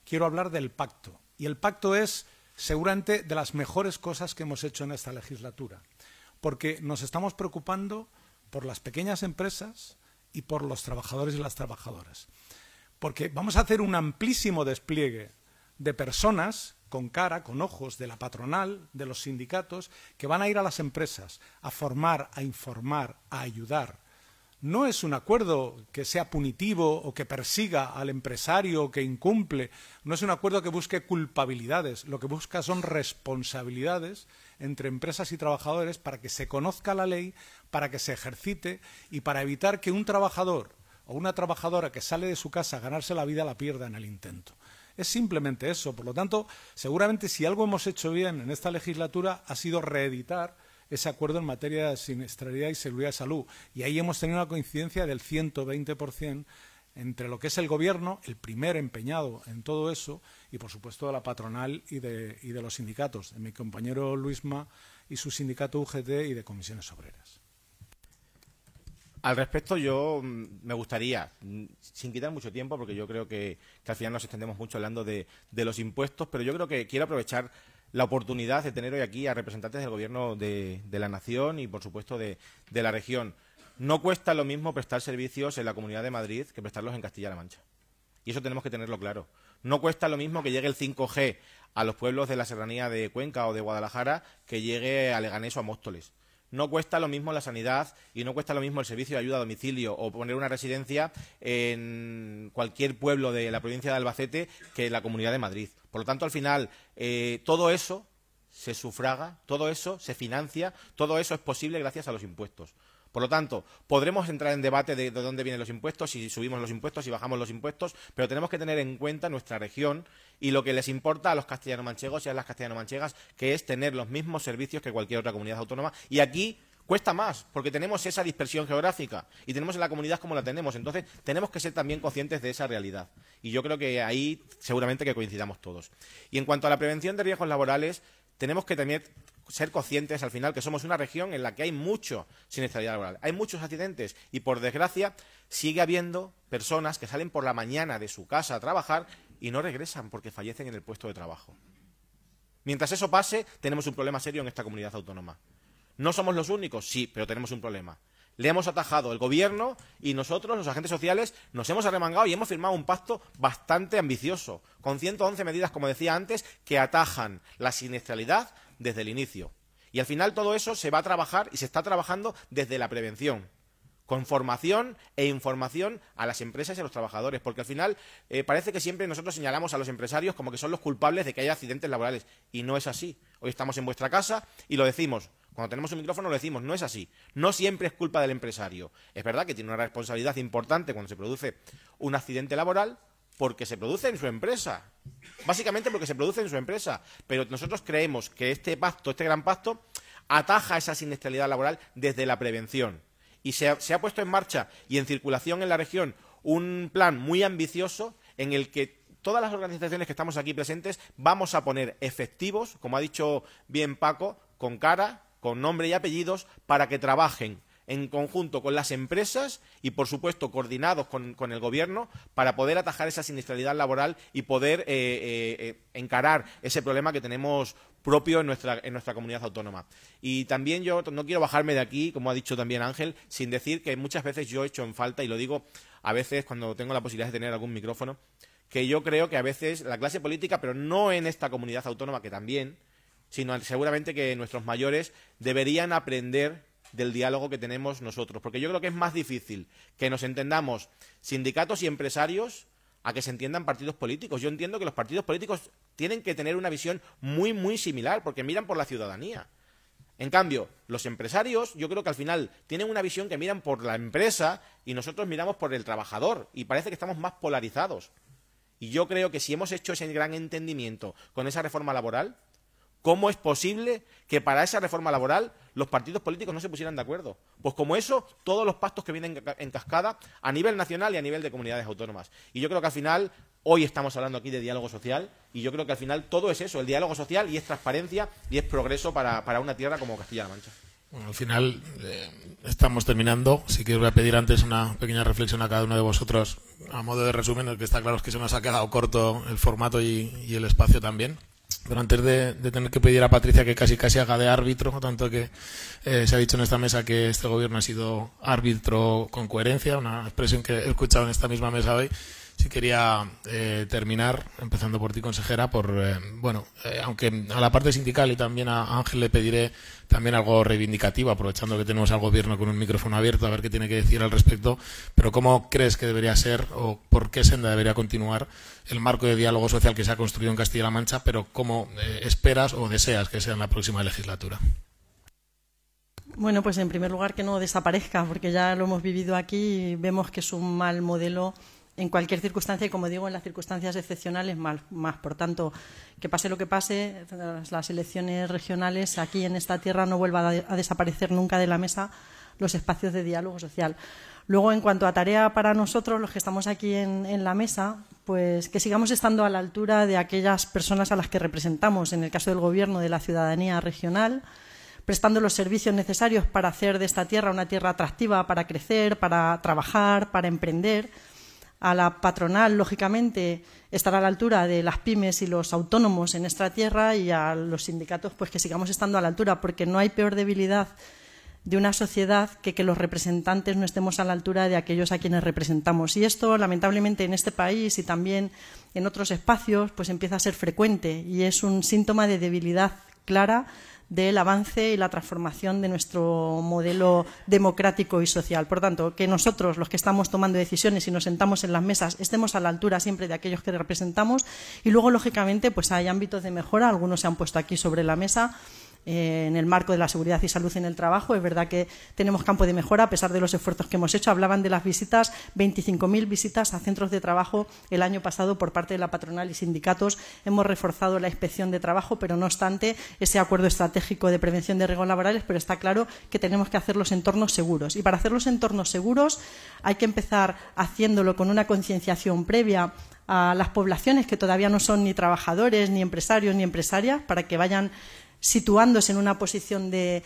Quiero hablar del pacto. Y el pacto es seguramente de las mejores cosas que hemos hecho en esta legislatura, porque nos estamos preocupando por las pequeñas empresas y por los trabajadores y las trabajadoras. Porque vamos a hacer un amplísimo despliegue de personas con cara, con ojos de la patronal, de los sindicatos, que van a ir a las empresas a formar, a informar, a ayudar. No es un acuerdo que sea punitivo o que persiga al empresario que incumple, no es un acuerdo que busque culpabilidades, lo que busca son responsabilidades entre empresas y trabajadores para que se conozca la ley, para que se ejercite y para evitar que un trabajador o una trabajadora que sale de su casa a ganarse la vida la pierda en el intento. Es simplemente eso. Por lo tanto, seguramente si algo hemos hecho bien en esta legislatura ha sido reeditar ese acuerdo en materia de siniestralidad y seguridad de salud. Y ahí hemos tenido una coincidencia del 120% entre lo que es el Gobierno, el primer empeñado en todo eso, y por supuesto de la patronal y de, y de los sindicatos, de mi compañero Luisma y su sindicato UGT y de comisiones obreras. Al respecto, yo mm, me gustaría, mm, sin quitar mucho tiempo, porque yo creo que, al final nos extendemos mucho hablando de, los impuestos, pero yo creo que quiero aprovechar la oportunidad de tener hoy aquí a representantes del Gobierno de, la Nación y, por supuesto, de, la región. No cuesta lo mismo prestar servicios en la Comunidad de Madrid que prestarlos en Castilla-La Mancha. Y eso tenemos que tenerlo claro. No cuesta lo mismo que llegue el 5G a los pueblos de la serranía de Cuenca o de Guadalajara que llegue a Leganés o a Móstoles no cuesta lo mismo la sanidad y no cuesta lo mismo el servicio de ayuda a domicilio o poner una residencia en cualquier pueblo de la provincia de Albacete que en la Comunidad de Madrid. Por lo tanto, al final, eh, todo eso se sufraga, todo eso se financia, todo eso es posible gracias a los impuestos. Por lo tanto, podremos entrar en debate de, dónde vienen los impuestos, si subimos los impuestos, si bajamos los impuestos, pero tenemos que tener en cuenta nuestra región y lo que les importa a los castellano-manchegos y a las castellano-manchegas, que es tener los mismos servicios que cualquier otra comunidad autónoma. Y aquí cuesta más, porque tenemos esa dispersión geográfica y tenemos en la comunidad como la tenemos. Entonces, tenemos que ser también conscientes de esa realidad. Y yo creo que ahí seguramente que coincidamos todos. Y en cuanto a la prevención de riesgos laborales, tenemos que también ser conscientes al final que somos una región en la que hay mucho siniestralidad laboral, hay muchos accidentes y por desgracia sigue habiendo personas que salen por la mañana de su casa a trabajar y no regresan porque fallecen en el puesto de trabajo. Mientras eso pase, tenemos un problema serio en esta comunidad autónoma. No somos los únicos, sí, pero tenemos un problema. Le hemos atajado el gobierno y nosotros, los agentes sociales, nos hemos arremangado y hemos firmado un pacto bastante ambicioso, con 111 medidas, como decía antes, que atajan la siniestralidad desde el inicio. Y al final todo eso se va a trabajar y se está trabajando desde la prevención, con formación e información a las empresas y a los trabajadores, porque al final eh, parece que siempre nosotros señalamos a los empresarios como que son los culpables de que haya accidentes laborales, y no es así. Hoy estamos en vuestra casa y lo decimos, cuando tenemos un micrófono lo decimos, no es así. No siempre es culpa del empresario. Es verdad que tiene una responsabilidad importante cuando se produce un accidente laboral, porque se produce en su empresa. Básicamente porque se produce en su empresa. Pero nosotros creemos que este pacto, este gran pacto, ataja esa siniestralidad laboral desde la prevención. Y se ha, puesto en marcha y en circulación en la región un plan muy ambicioso en el que todas las organizaciones que estamos aquí presentes vamos a poner efectivos, como ha dicho bien Paco, con cara, con nombre y apellidos, para que trabajen en conjunto con las empresas y, por supuesto, coordinados con, el Gobierno para poder atajar esa siniestralidad laboral y poder eh, eh, eh, encarar ese problema que tenemos propio en nuestra, en nuestra comunidad autónoma. Y también yo no quiero bajarme de aquí, como ha dicho también Ángel, sin decir que muchas veces yo he hecho en falta, y lo digo a veces cuando tengo la posibilidad de tener algún micrófono, que yo creo que a veces la clase política, pero no en esta comunidad autónoma, que también, sino seguramente que nuestros mayores deberían aprender del diálogo que tenemos nosotros. Porque yo creo que es más difícil que nos entendamos sindicatos y empresarios a que se entiendan partidos políticos. Yo entiendo que los partidos políticos tienen que tener una visión muy, muy similar, porque miran por la ciudadanía. En cambio, los empresarios, yo creo que al final tienen una visión que miran por la empresa y nosotros miramos por el trabajador, y parece que estamos más polarizados. Y yo creo que si hemos hecho ese gran entendimiento con esa reforma laboral, ¿cómo es posible que para esa reforma laboral los partidos políticos no se pusieran de acuerdo. Pues como eso, todos los pactos que vienen en cascada a nivel nacional y a nivel de comunidades autónomas. Y yo creo que al final, hoy estamos hablando aquí de diálogo social, y yo creo que al final todo es eso, el diálogo social y es transparencia y es progreso para, una tierra como Castilla-La Mancha. Bueno, al final eh, estamos terminando. Sí voy a pedir antes una pequeña reflexión a cada uno de vosotros a modo de resumen, el que está claro es que se nos ha quedado corto el formato y el espacio también. Pero antes de, tener que pedir a Patricia que casi casi haga de árbitro, tanto que eh, se ha dicho en esta mesa que este gobierno ha sido árbitro con coherencia, una expresión que he escuchado en esta misma mesa hoy, sí quería eh, terminar, empezando por ti, consejera, por, eh, bueno, aunque a la parte sindical y también a Ángel le pediré también algo reivindicativo, aprovechando que tenemos al gobierno con un micrófono abierto, a ver qué tiene que decir al respecto, pero ¿cómo crees que debería ser o por qué senda debería continuar el marco de diálogo social que se ha construido en Castilla-La Mancha, pero cómo eh, esperas o deseas que sea en la próxima legislatura? Bueno, pues en primer lugar que no desaparezca, porque ya lo hemos vivido aquí y vemos que es un mal modelo en cualquier circunstancia y, como digo, en las circunstancias excepcionales más. Por tanto, que pase lo que pase, las elecciones regionales aquí en esta tierra no vuelva a desaparecer nunca de la mesa los espacios de diálogo social. Luego, en cuanto a tarea para nosotros, los que estamos aquí en, la mesa, pues que sigamos estando a la altura de aquellas personas a las que representamos, en el caso del Gobierno, de la ciudadanía regional, prestando los servicios necesarios para hacer de esta tierra una tierra atractiva para crecer, para trabajar, para emprender a la patronal, lógicamente, estar a la altura de las pymes y los autónomos en esta tierra y a los sindicatos, pues que sigamos estando a la altura, porque no hay peor debilidad de una sociedad que que los representantes no estemos a la altura de aquellos a quienes representamos. Y esto, lamentablemente, en este país y también en otros espacios, pues empieza a ser frecuente y es un síntoma de debilidad clara del avance y la transformación de nuestro modelo democrático y social. Por tanto, que nosotros, los que estamos tomando decisiones y nos sentamos en las mesas, estemos a la altura siempre de aquellos que representamos y luego, lógicamente, pues hay ámbitos de mejora, algunos se han puesto aquí sobre la mesa eh, en el marco de la seguridad y salud en el trabajo. Es verdad que tenemos campo de mejora a pesar de los esfuerzos que hemos hecho. Hablaban de las visitas, 25.000 visitas a centros de trabajo el año pasado por parte de la patronal y sindicatos. Hemos reforzado la inspección de trabajo, pero no obstante ese acuerdo estratégico de prevención de riesgos laborales, pero está claro que tenemos que hacer los entornos seguros. Y para hacer los entornos seguros hay que empezar haciéndolo con una concienciación previa a las poblaciones que todavía no son ni trabajadores, ni empresarios, ni empresarias, para que vayan situándose en una posición de,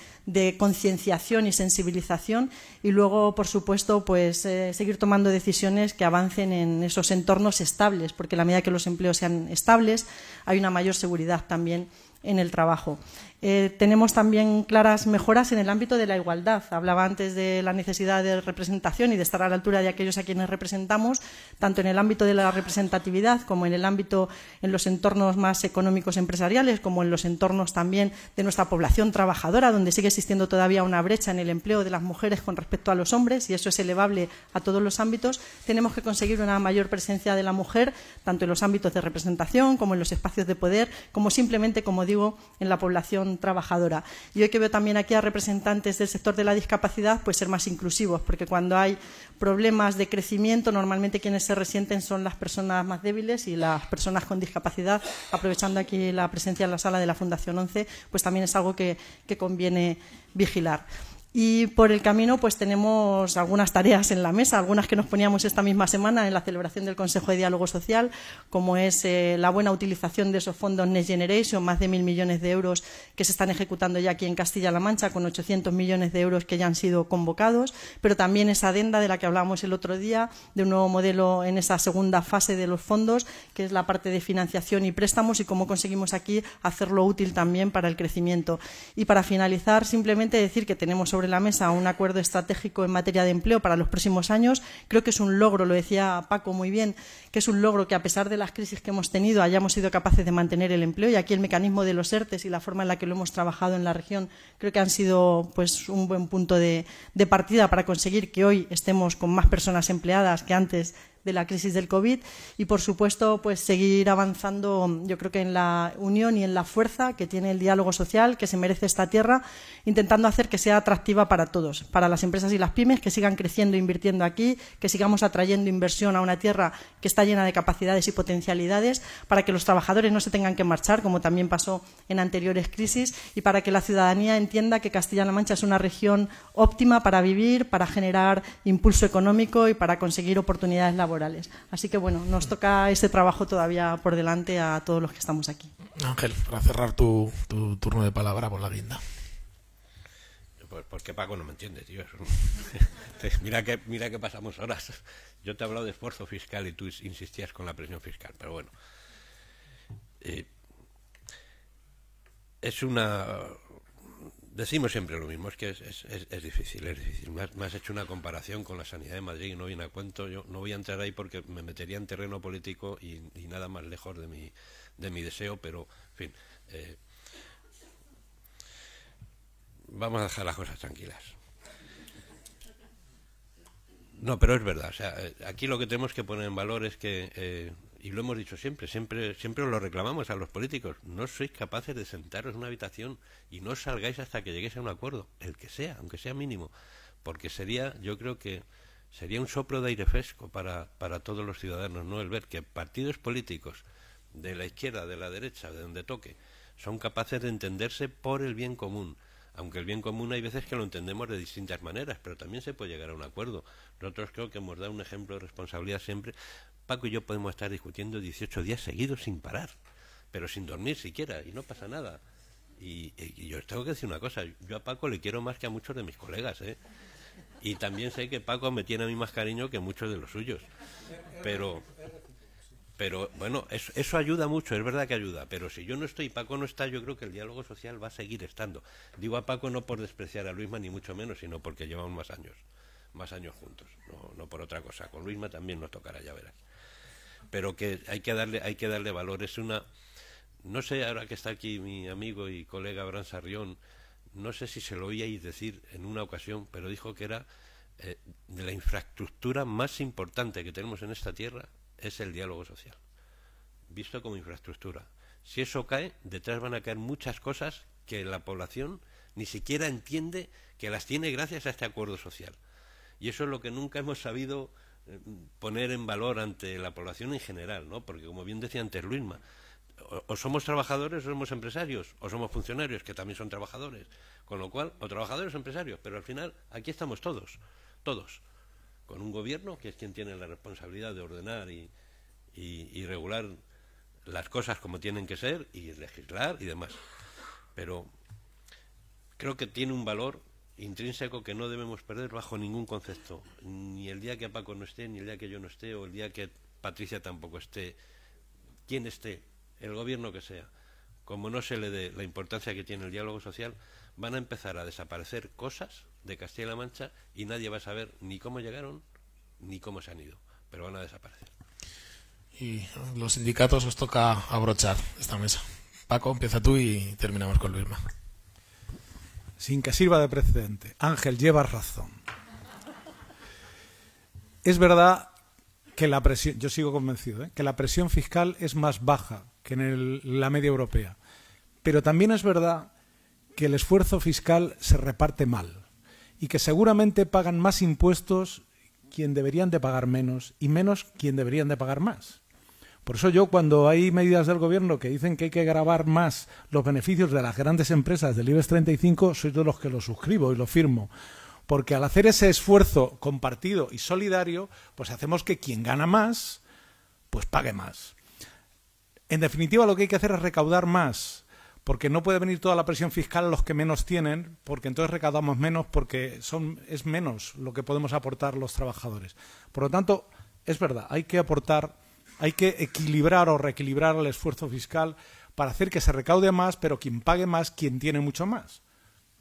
concienciación y sensibilización y luego, por supuesto, pues eh, seguir tomando decisiones que avancen en esos entornos estables, porque a la medida que los empleos sean estables, hay una mayor seguridad también en el trabajo. Eh, tenemos también claras mejoras en el ámbito de la igualdad. Hablaba antes de la necesidad de representación y de estar a la altura de aquellos a quienes representamos, tanto en el ámbito de la representatividad como en el ámbito en los entornos más económicos empresariales, como en los entornos también de nuestra población trabajadora, donde sigue existiendo todavía una brecha en el empleo de las mujeres con respecto a los hombres, y eso es elevable a todos los ámbitos. Tenemos que conseguir una mayor presencia de la mujer, tanto en los ámbitos de representación como en los espacios de poder, como simplemente, como digo, en la población trabajadora. Y hoy que veo también aquí a representantes del sector de la discapacidad, pues ser más inclusivos, porque cuando hay problemas de crecimiento, normalmente quienes se resienten son las personas más débiles y las personas con discapacidad, aprovechando aquí la presencia en la sala de la Fundación 11, pues también es algo que conviene vigilar. Y por el camino, pues tenemos algunas tareas en la mesa, algunas que nos poníamos esta misma semana en la celebración del Consejo de Diálogo Social, como es eh, la buena utilización de esos fondos Next Generation, más de mil millones de euros que se están ejecutando ya aquí en Castilla-La Mancha, con 800 millones de euros que ya han sido convocados, pero también esa adenda de la que hablábamos el otro día, de un nuevo modelo en esa segunda fase de los fondos, que es la parte de financiación y préstamos y cómo conseguimos aquí hacerlo útil también para el crecimiento. Y para finalizar, simplemente decir que tenemos sobre la mesa un acuerdo estratégico en materia de empleo para los próximos años. Creo que es un logro, lo decía Paco muy bien, que es un logro que a pesar de las crisis que hemos tenido hayamos sido capaces de mantener el empleo y aquí el mecanismo de los ERTES y la forma en la que lo hemos trabajado en la región creo que han sido pues un buen punto de, de partida para conseguir que hoy estemos con más personas empleadas que antes de la crisis del COVID y, por supuesto, pues seguir avanzando, yo creo que en la unión y en la fuerza que tiene el diálogo social que se merece esta tierra, intentando hacer que sea atractiva para todos, para las empresas y las pymes, que sigan creciendo e invirtiendo aquí, que sigamos atrayendo inversión a una tierra que está llena de capacidades y potencialidades, para que los trabajadores no se tengan que marchar, como también pasó en anteriores crisis, y para que la ciudadanía entienda que Castilla-La Mancha es una región óptima para vivir, para generar impulso económico y para conseguir oportunidades laborales Así que bueno, nos toca ese trabajo todavía por delante a todos los que estamos aquí. Ángel, para cerrar tu, turno de palabra por la guinda. Pues porque Paco no me entiende, tío. mira que mira que pasamos horas. Yo te he hablado de esfuerzo fiscal y tú insistías con la presión fiscal, pero bueno. Eh, es una Decimos siempre lo mismo, es que es, es, difícil, es difícil. Me has, hecho una comparación con la sanidad de Madrid y no viene a cuento. Yo no voy a entrar ahí porque me metería en terreno político y, nada más lejos de mi, de mi deseo, pero, en fin, eh, vamos a dejar las cosas tranquilas. No, pero es verdad. O sea, eh, aquí lo que tenemos que poner en valor es que eh, y lo hemos dicho siempre, siempre, siempre lo reclamamos a los políticos, no sois capaces de sentaros en una habitación y no salgáis hasta que lleguéis a un acuerdo, el que sea, aunque sea mínimo, porque sería, yo creo que sería un soplo de aire fresco para, para todos los ciudadanos, ¿no? El ver que partidos políticos de la izquierda, de la derecha, de donde toque, son capaces de entenderse por el bien común. Aunque el bien común hay veces que lo entendemos de distintas maneras, pero también se puede llegar a un acuerdo. Nosotros creo que hemos dado un ejemplo de responsabilidad siempre, Paco y yo podemos estar discutiendo 18 días seguidos sin parar, pero sin dormir siquiera, y no pasa nada. Y, yo os tengo que decir una cosa, yo a Paco le quiero más que a muchos de mis colegas, ¿eh? Y también sé que Paco me tiene a mí más cariño que muchos de los suyos. Pero, pero bueno, eso, eso, ayuda mucho, es verdad que ayuda. Pero si yo no estoy y Paco no está, yo creo que el diálogo social va a seguir estando. Digo a Paco no por despreciar a Luisma, ni mucho menos, sino porque llevamos más años, más años juntos, no, no por otra cosa. Con Luisma también nos tocará, ya verás pero que hay que darle, hay que darle valor. Es una, no sé, ahora que está aquí mi amigo y colega Abraham Sarrión, no sé si se lo oíais decir en una ocasión, pero dijo que era eh, de la infraestructura más importante que tenemos en esta tierra es el diálogo social, visto como infraestructura. Si eso cae, detrás van a caer muchas cosas que la población ni siquiera entiende que las tiene gracias a este acuerdo social. Y eso es lo que nunca hemos sabido poner en valor ante la población en general, ¿no? Porque como bien decía antes Luisma, o, somos trabajadores o somos empresarios, o somos funcionarios, que también son trabajadores. Con lo cual, o trabajadores o empresarios, pero al final aquí estamos todos, todos, con un gobierno que es quien tiene la responsabilidad de ordenar y, y regular las cosas como tienen que ser y legislar y demás. Pero creo que tiene un valor intrínseco que no debemos perder bajo ningún concepto, ni el día que Paco no esté, ni el día que yo no esté, o el día que Patricia tampoco esté, quien esté, el gobierno que sea, como no se le dé la importancia que tiene el diálogo social, van a empezar a desaparecer cosas de Castilla-La Mancha y nadie va a saber ni cómo llegaron ni cómo se han ido, pero van a desaparecer. Y los sindicatos os toca abrochar esta mesa. Paco, empieza tú y terminamos con Luisma sin que sirva de precedente. Ángel, llevas razón. Es verdad que la presión, yo sigo convencido, ¿eh? que la presión fiscal es más baja que en la media europea. Pero también es verdad que el esfuerzo fiscal se reparte mal y que seguramente pagan más impuestos quien deberían de pagar menos y menos quien deberían de pagar más. Por eso yo cuando hay medidas del gobierno que dicen que hay que grabar más los beneficios de las grandes empresas del IBEX 35, soy de los que lo suscribo y lo firmo. Porque al hacer ese esfuerzo compartido y solidario, pues hacemos que quien gana más, pues pague más. En definitiva, lo que hay que hacer es recaudar más, porque no puede venir toda la presión fiscal a los que menos tienen, porque entonces recaudamos menos, porque son, es menos lo que podemos aportar los trabajadores. Por lo tanto, es verdad, hay que aportar, hay que equilibrar o reequilibrar el esfuerzo fiscal para hacer que se recaude más, pero quien pague más, quien tiene mucho más.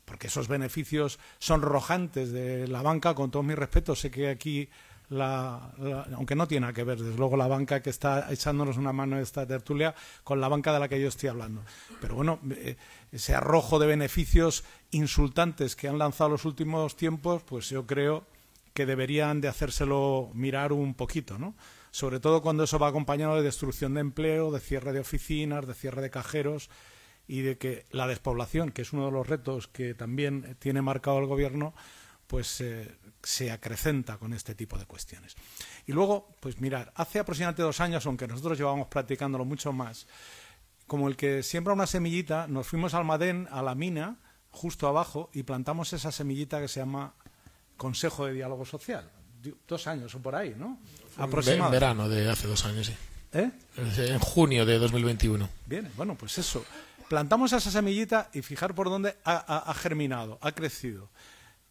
Porque esos beneficios son rojantes de la banca, con todos mis respetos. Sé que aquí la, aunque no tiene que ver, desde luego, la banca que está echándonos una mano en esta tertulia con la banca de la que yo estoy hablando. Pero bueno, eh, ese arrojo de beneficios insultantes que han lanzado los últimos tiempos, pues yo creo que deberían de hacérselo mirar un poquito, ¿no? Sobre todo cuando eso va acompañado de destrucción de empleo, de cierre de oficinas, de cierre de cajeros y de que la despoblación, que es uno de los retos que también tiene marcado el gobierno, pues eh, se acrecenta con este tipo de cuestiones. Y luego, pues mirar, hace aproximadamente dos años, aunque nosotros llevábamos practicándolo mucho más, como el que siembra una semillita, nos fuimos al Madén, a la mina, justo abajo, y plantamos esa semillita que se llama Consejo de Diálogo Social. Dos años o por ahí, ¿no? Aproximadamente. En verano de hace dos años, sí. ¿Eh? En junio de 2021. Bien, bueno, pues eso. Plantamos esa semillita y fijar por dónde ha germinado, ha crecido.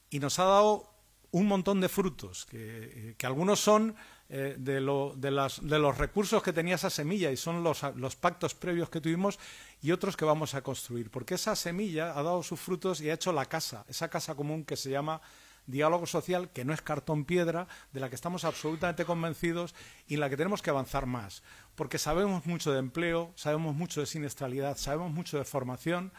Y nos ha dado un montón de frutos, que, eh, algunos son eh, de, de, los recursos que tenía esa semilla y son los, los, pactos previos que tuvimos y otros que vamos a construir, porque esa semilla ha dado sus frutos y ha hecho la casa, esa casa común que se llama diálogo social, que no es cartón piedra, de la que estamos absolutamente convencidos y en la que tenemos que avanzar más, porque sabemos mucho de empleo, sabemos mucho de siniestralidad, sabemos mucho de formación,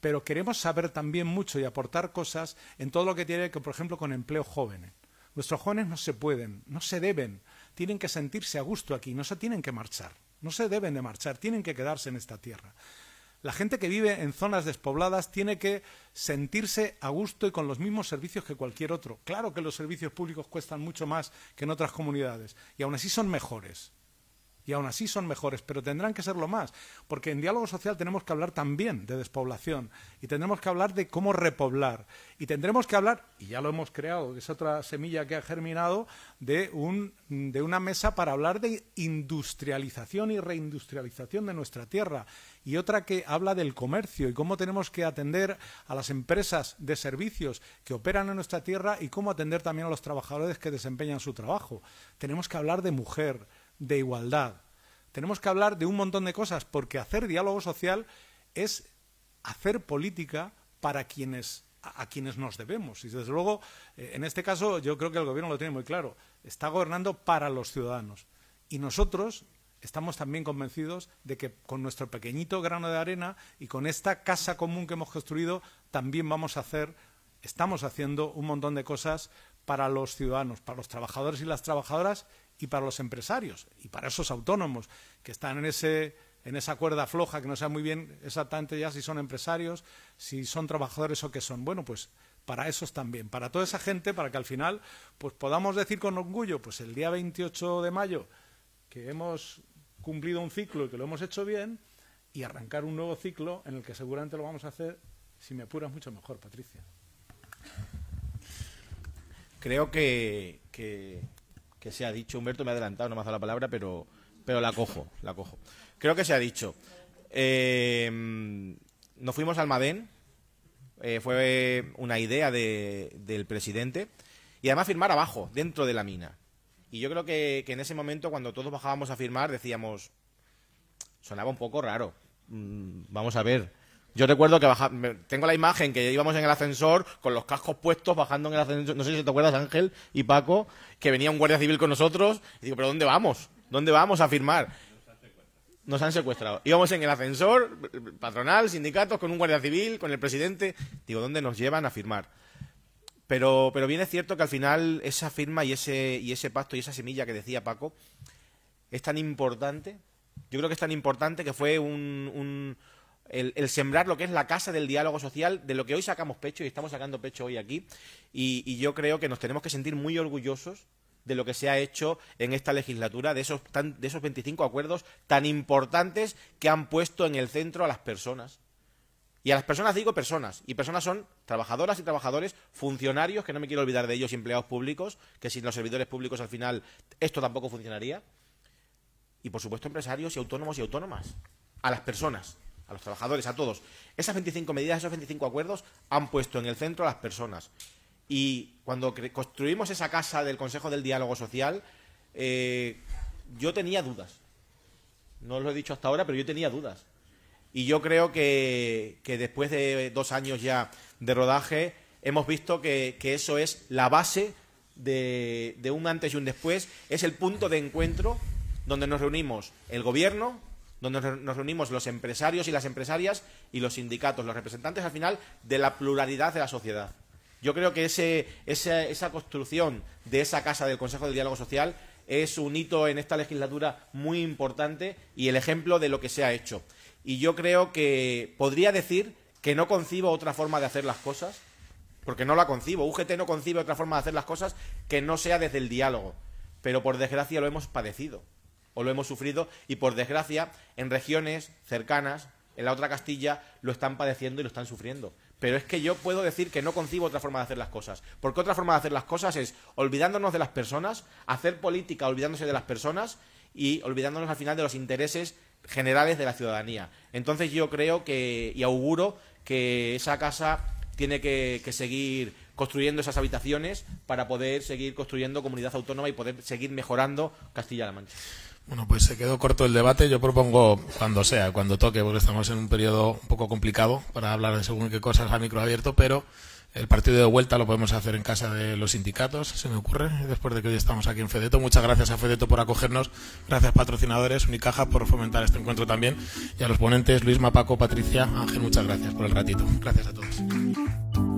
pero queremos saber también mucho y aportar cosas en todo lo que tiene que, por ejemplo, con empleo joven. Nuestros jóvenes no se pueden, no se deben, tienen que sentirse a gusto aquí, no se tienen que marchar, no se deben de marchar, tienen que quedarse en esta tierra. La gente que vive en zonas despobladas tiene que sentirse a gusto y con los mismos servicios que cualquier otro. Claro que los servicios públicos cuestan mucho más que en otras comunidades y aún así son mejores y aún así son mejores, pero tendrán que serlo más, porque en diálogo social tenemos que hablar también de despoblación y tendremos que hablar de cómo repoblar y tendremos que hablar, y ya lo hemos creado, es otra semilla que ha germinado, de, un, de una mesa para hablar de industrialización y reindustrialización de nuestra tierra y otra que habla del comercio y cómo tenemos que atender a las empresas de servicios que operan en nuestra tierra y cómo atender también a los trabajadores que desempeñan su trabajo. Tenemos que hablar de mujer, de igualdad. Tenemos que hablar de un montón de cosas, porque hacer diálogo social es hacer política para quienes a, quienes nos debemos. Y desde luego, eh, en este caso, yo creo que el gobierno lo tiene muy claro. Está gobernando para los ciudadanos. Y nosotros estamos también convencidos de que con nuestro pequeñito grano de arena y con esta casa común que hemos construido, también vamos a hacer, estamos haciendo un montón de cosas para los ciudadanos, para los trabajadores y las trabajadoras y para los empresarios y para esos autónomos que están en ese en esa cuerda floja que no saben muy bien exactamente ya si son empresarios, si son trabajadores o qué son. Bueno, pues para esos también, para toda esa gente, para que al final pues podamos decir con orgullo, pues el día 28 de mayo que hemos cumplido un ciclo y que lo hemos hecho bien y arrancar un nuevo ciclo en el que seguramente lo vamos a hacer, si me apuras, mucho mejor, Patricia. Creo que, que que se ha dicho. Humberto me ha adelantado, no me ha dado la palabra, pero, pero la cojo, la cojo. Creo que se ha dicho. Eh, nos fuimos al Madén, eh, fue una idea del presidente, y además firmar abajo, dentro de la mina. Y yo creo que, en ese momento, cuando todos bajábamos a firmar, decíamos, sonaba un poco raro. Mm, vamos a ver, yo recuerdo que baja, tengo la imagen que íbamos en el ascensor con los cascos puestos bajando en el ascensor. No sé si te acuerdas, Ángel y Paco, que venía un guardia civil con nosotros. Digo, ¿pero dónde vamos? ¿Dónde vamos a firmar? Nos han secuestrado. Íbamos en el ascensor, patronal, sindicatos, con un guardia civil, con el presidente. Digo, ¿dónde nos llevan a firmar? Pero, pero bien es cierto que al final esa firma y ese, y ese pacto y esa semilla que decía Paco es tan importante. Yo creo que es tan importante que fue un el, sembrar lo que es la casa del diálogo social, de lo que hoy sacamos pecho y estamos sacando pecho hoy aquí. Y, yo creo que nos tenemos que sentir muy orgullosos de lo que se ha hecho en esta legislatura, de esos, de esos 25 acuerdos tan importantes que han puesto en el centro a las personas. Y a las personas digo personas, y personas son trabajadoras y trabajadores, funcionarios, que no me quiero olvidar de ellos, y empleados públicos, que sin los servidores públicos al final esto tampoco funcionaría. Y por supuesto empresarios y autónomos y autónomas. A las personas, a los trabajadores, a todos. Esas 25 medidas, esos 25 acuerdos han puesto en el centro a las personas. Y cuando construimos esa casa del Consejo del Diálogo Social, eh, yo tenía dudas. No lo he dicho hasta ahora, pero yo tenía dudas. Y yo creo que, después de dos años ya de rodaje, hemos visto que, eso es la base de, de, un antes y un después. Es el punto de encuentro donde nos reunimos el gobierno, donde nos reunimos los empresarios y las empresarias y los sindicatos, los representantes al final de la pluralidad de la sociedad. Yo creo que ese, esa, esa construcción de esa casa del Consejo del Diálogo Social es un hito en esta legislatura muy importante y el ejemplo de lo que se ha hecho y yo creo que podría decir que no concibo otra forma de hacer las cosas, porque no la concibo. UGT no concibe otra forma de hacer las cosas que no sea desde el diálogo. Pero por desgracia lo hemos padecido o lo hemos sufrido y por desgracia en regiones cercanas, en la otra Castilla, lo están padeciendo y lo están sufriendo. Pero es que yo puedo decir que no concibo otra forma de hacer las cosas. Porque otra forma de hacer las cosas es olvidándonos de las personas, hacer política olvidándose de las personas y olvidándonos al final de los intereses generales de la ciudadanía. Entonces yo creo que y auguro que esa casa tiene que, seguir construyendo esas habitaciones para poder seguir construyendo comunidad autónoma y poder seguir mejorando Castilla-La Mancha. Bueno, pues se quedó corto el debate. Yo propongo cuando sea, cuando toque, porque estamos en un periodo un poco complicado para hablar de según qué cosas a micro abierto, pero el partido de vuelta lo podemos hacer en casa de los sindicatos, se me ocurre, después de que hoy estamos aquí en Fedeto. Muchas gracias a Fedeto por acogernos, gracias patrocinadores, Unicaja por fomentar este encuentro también, y a los ponentes, Luis Paco, Patricia, Ángel, muchas gracias por el ratito. Gracias a todos.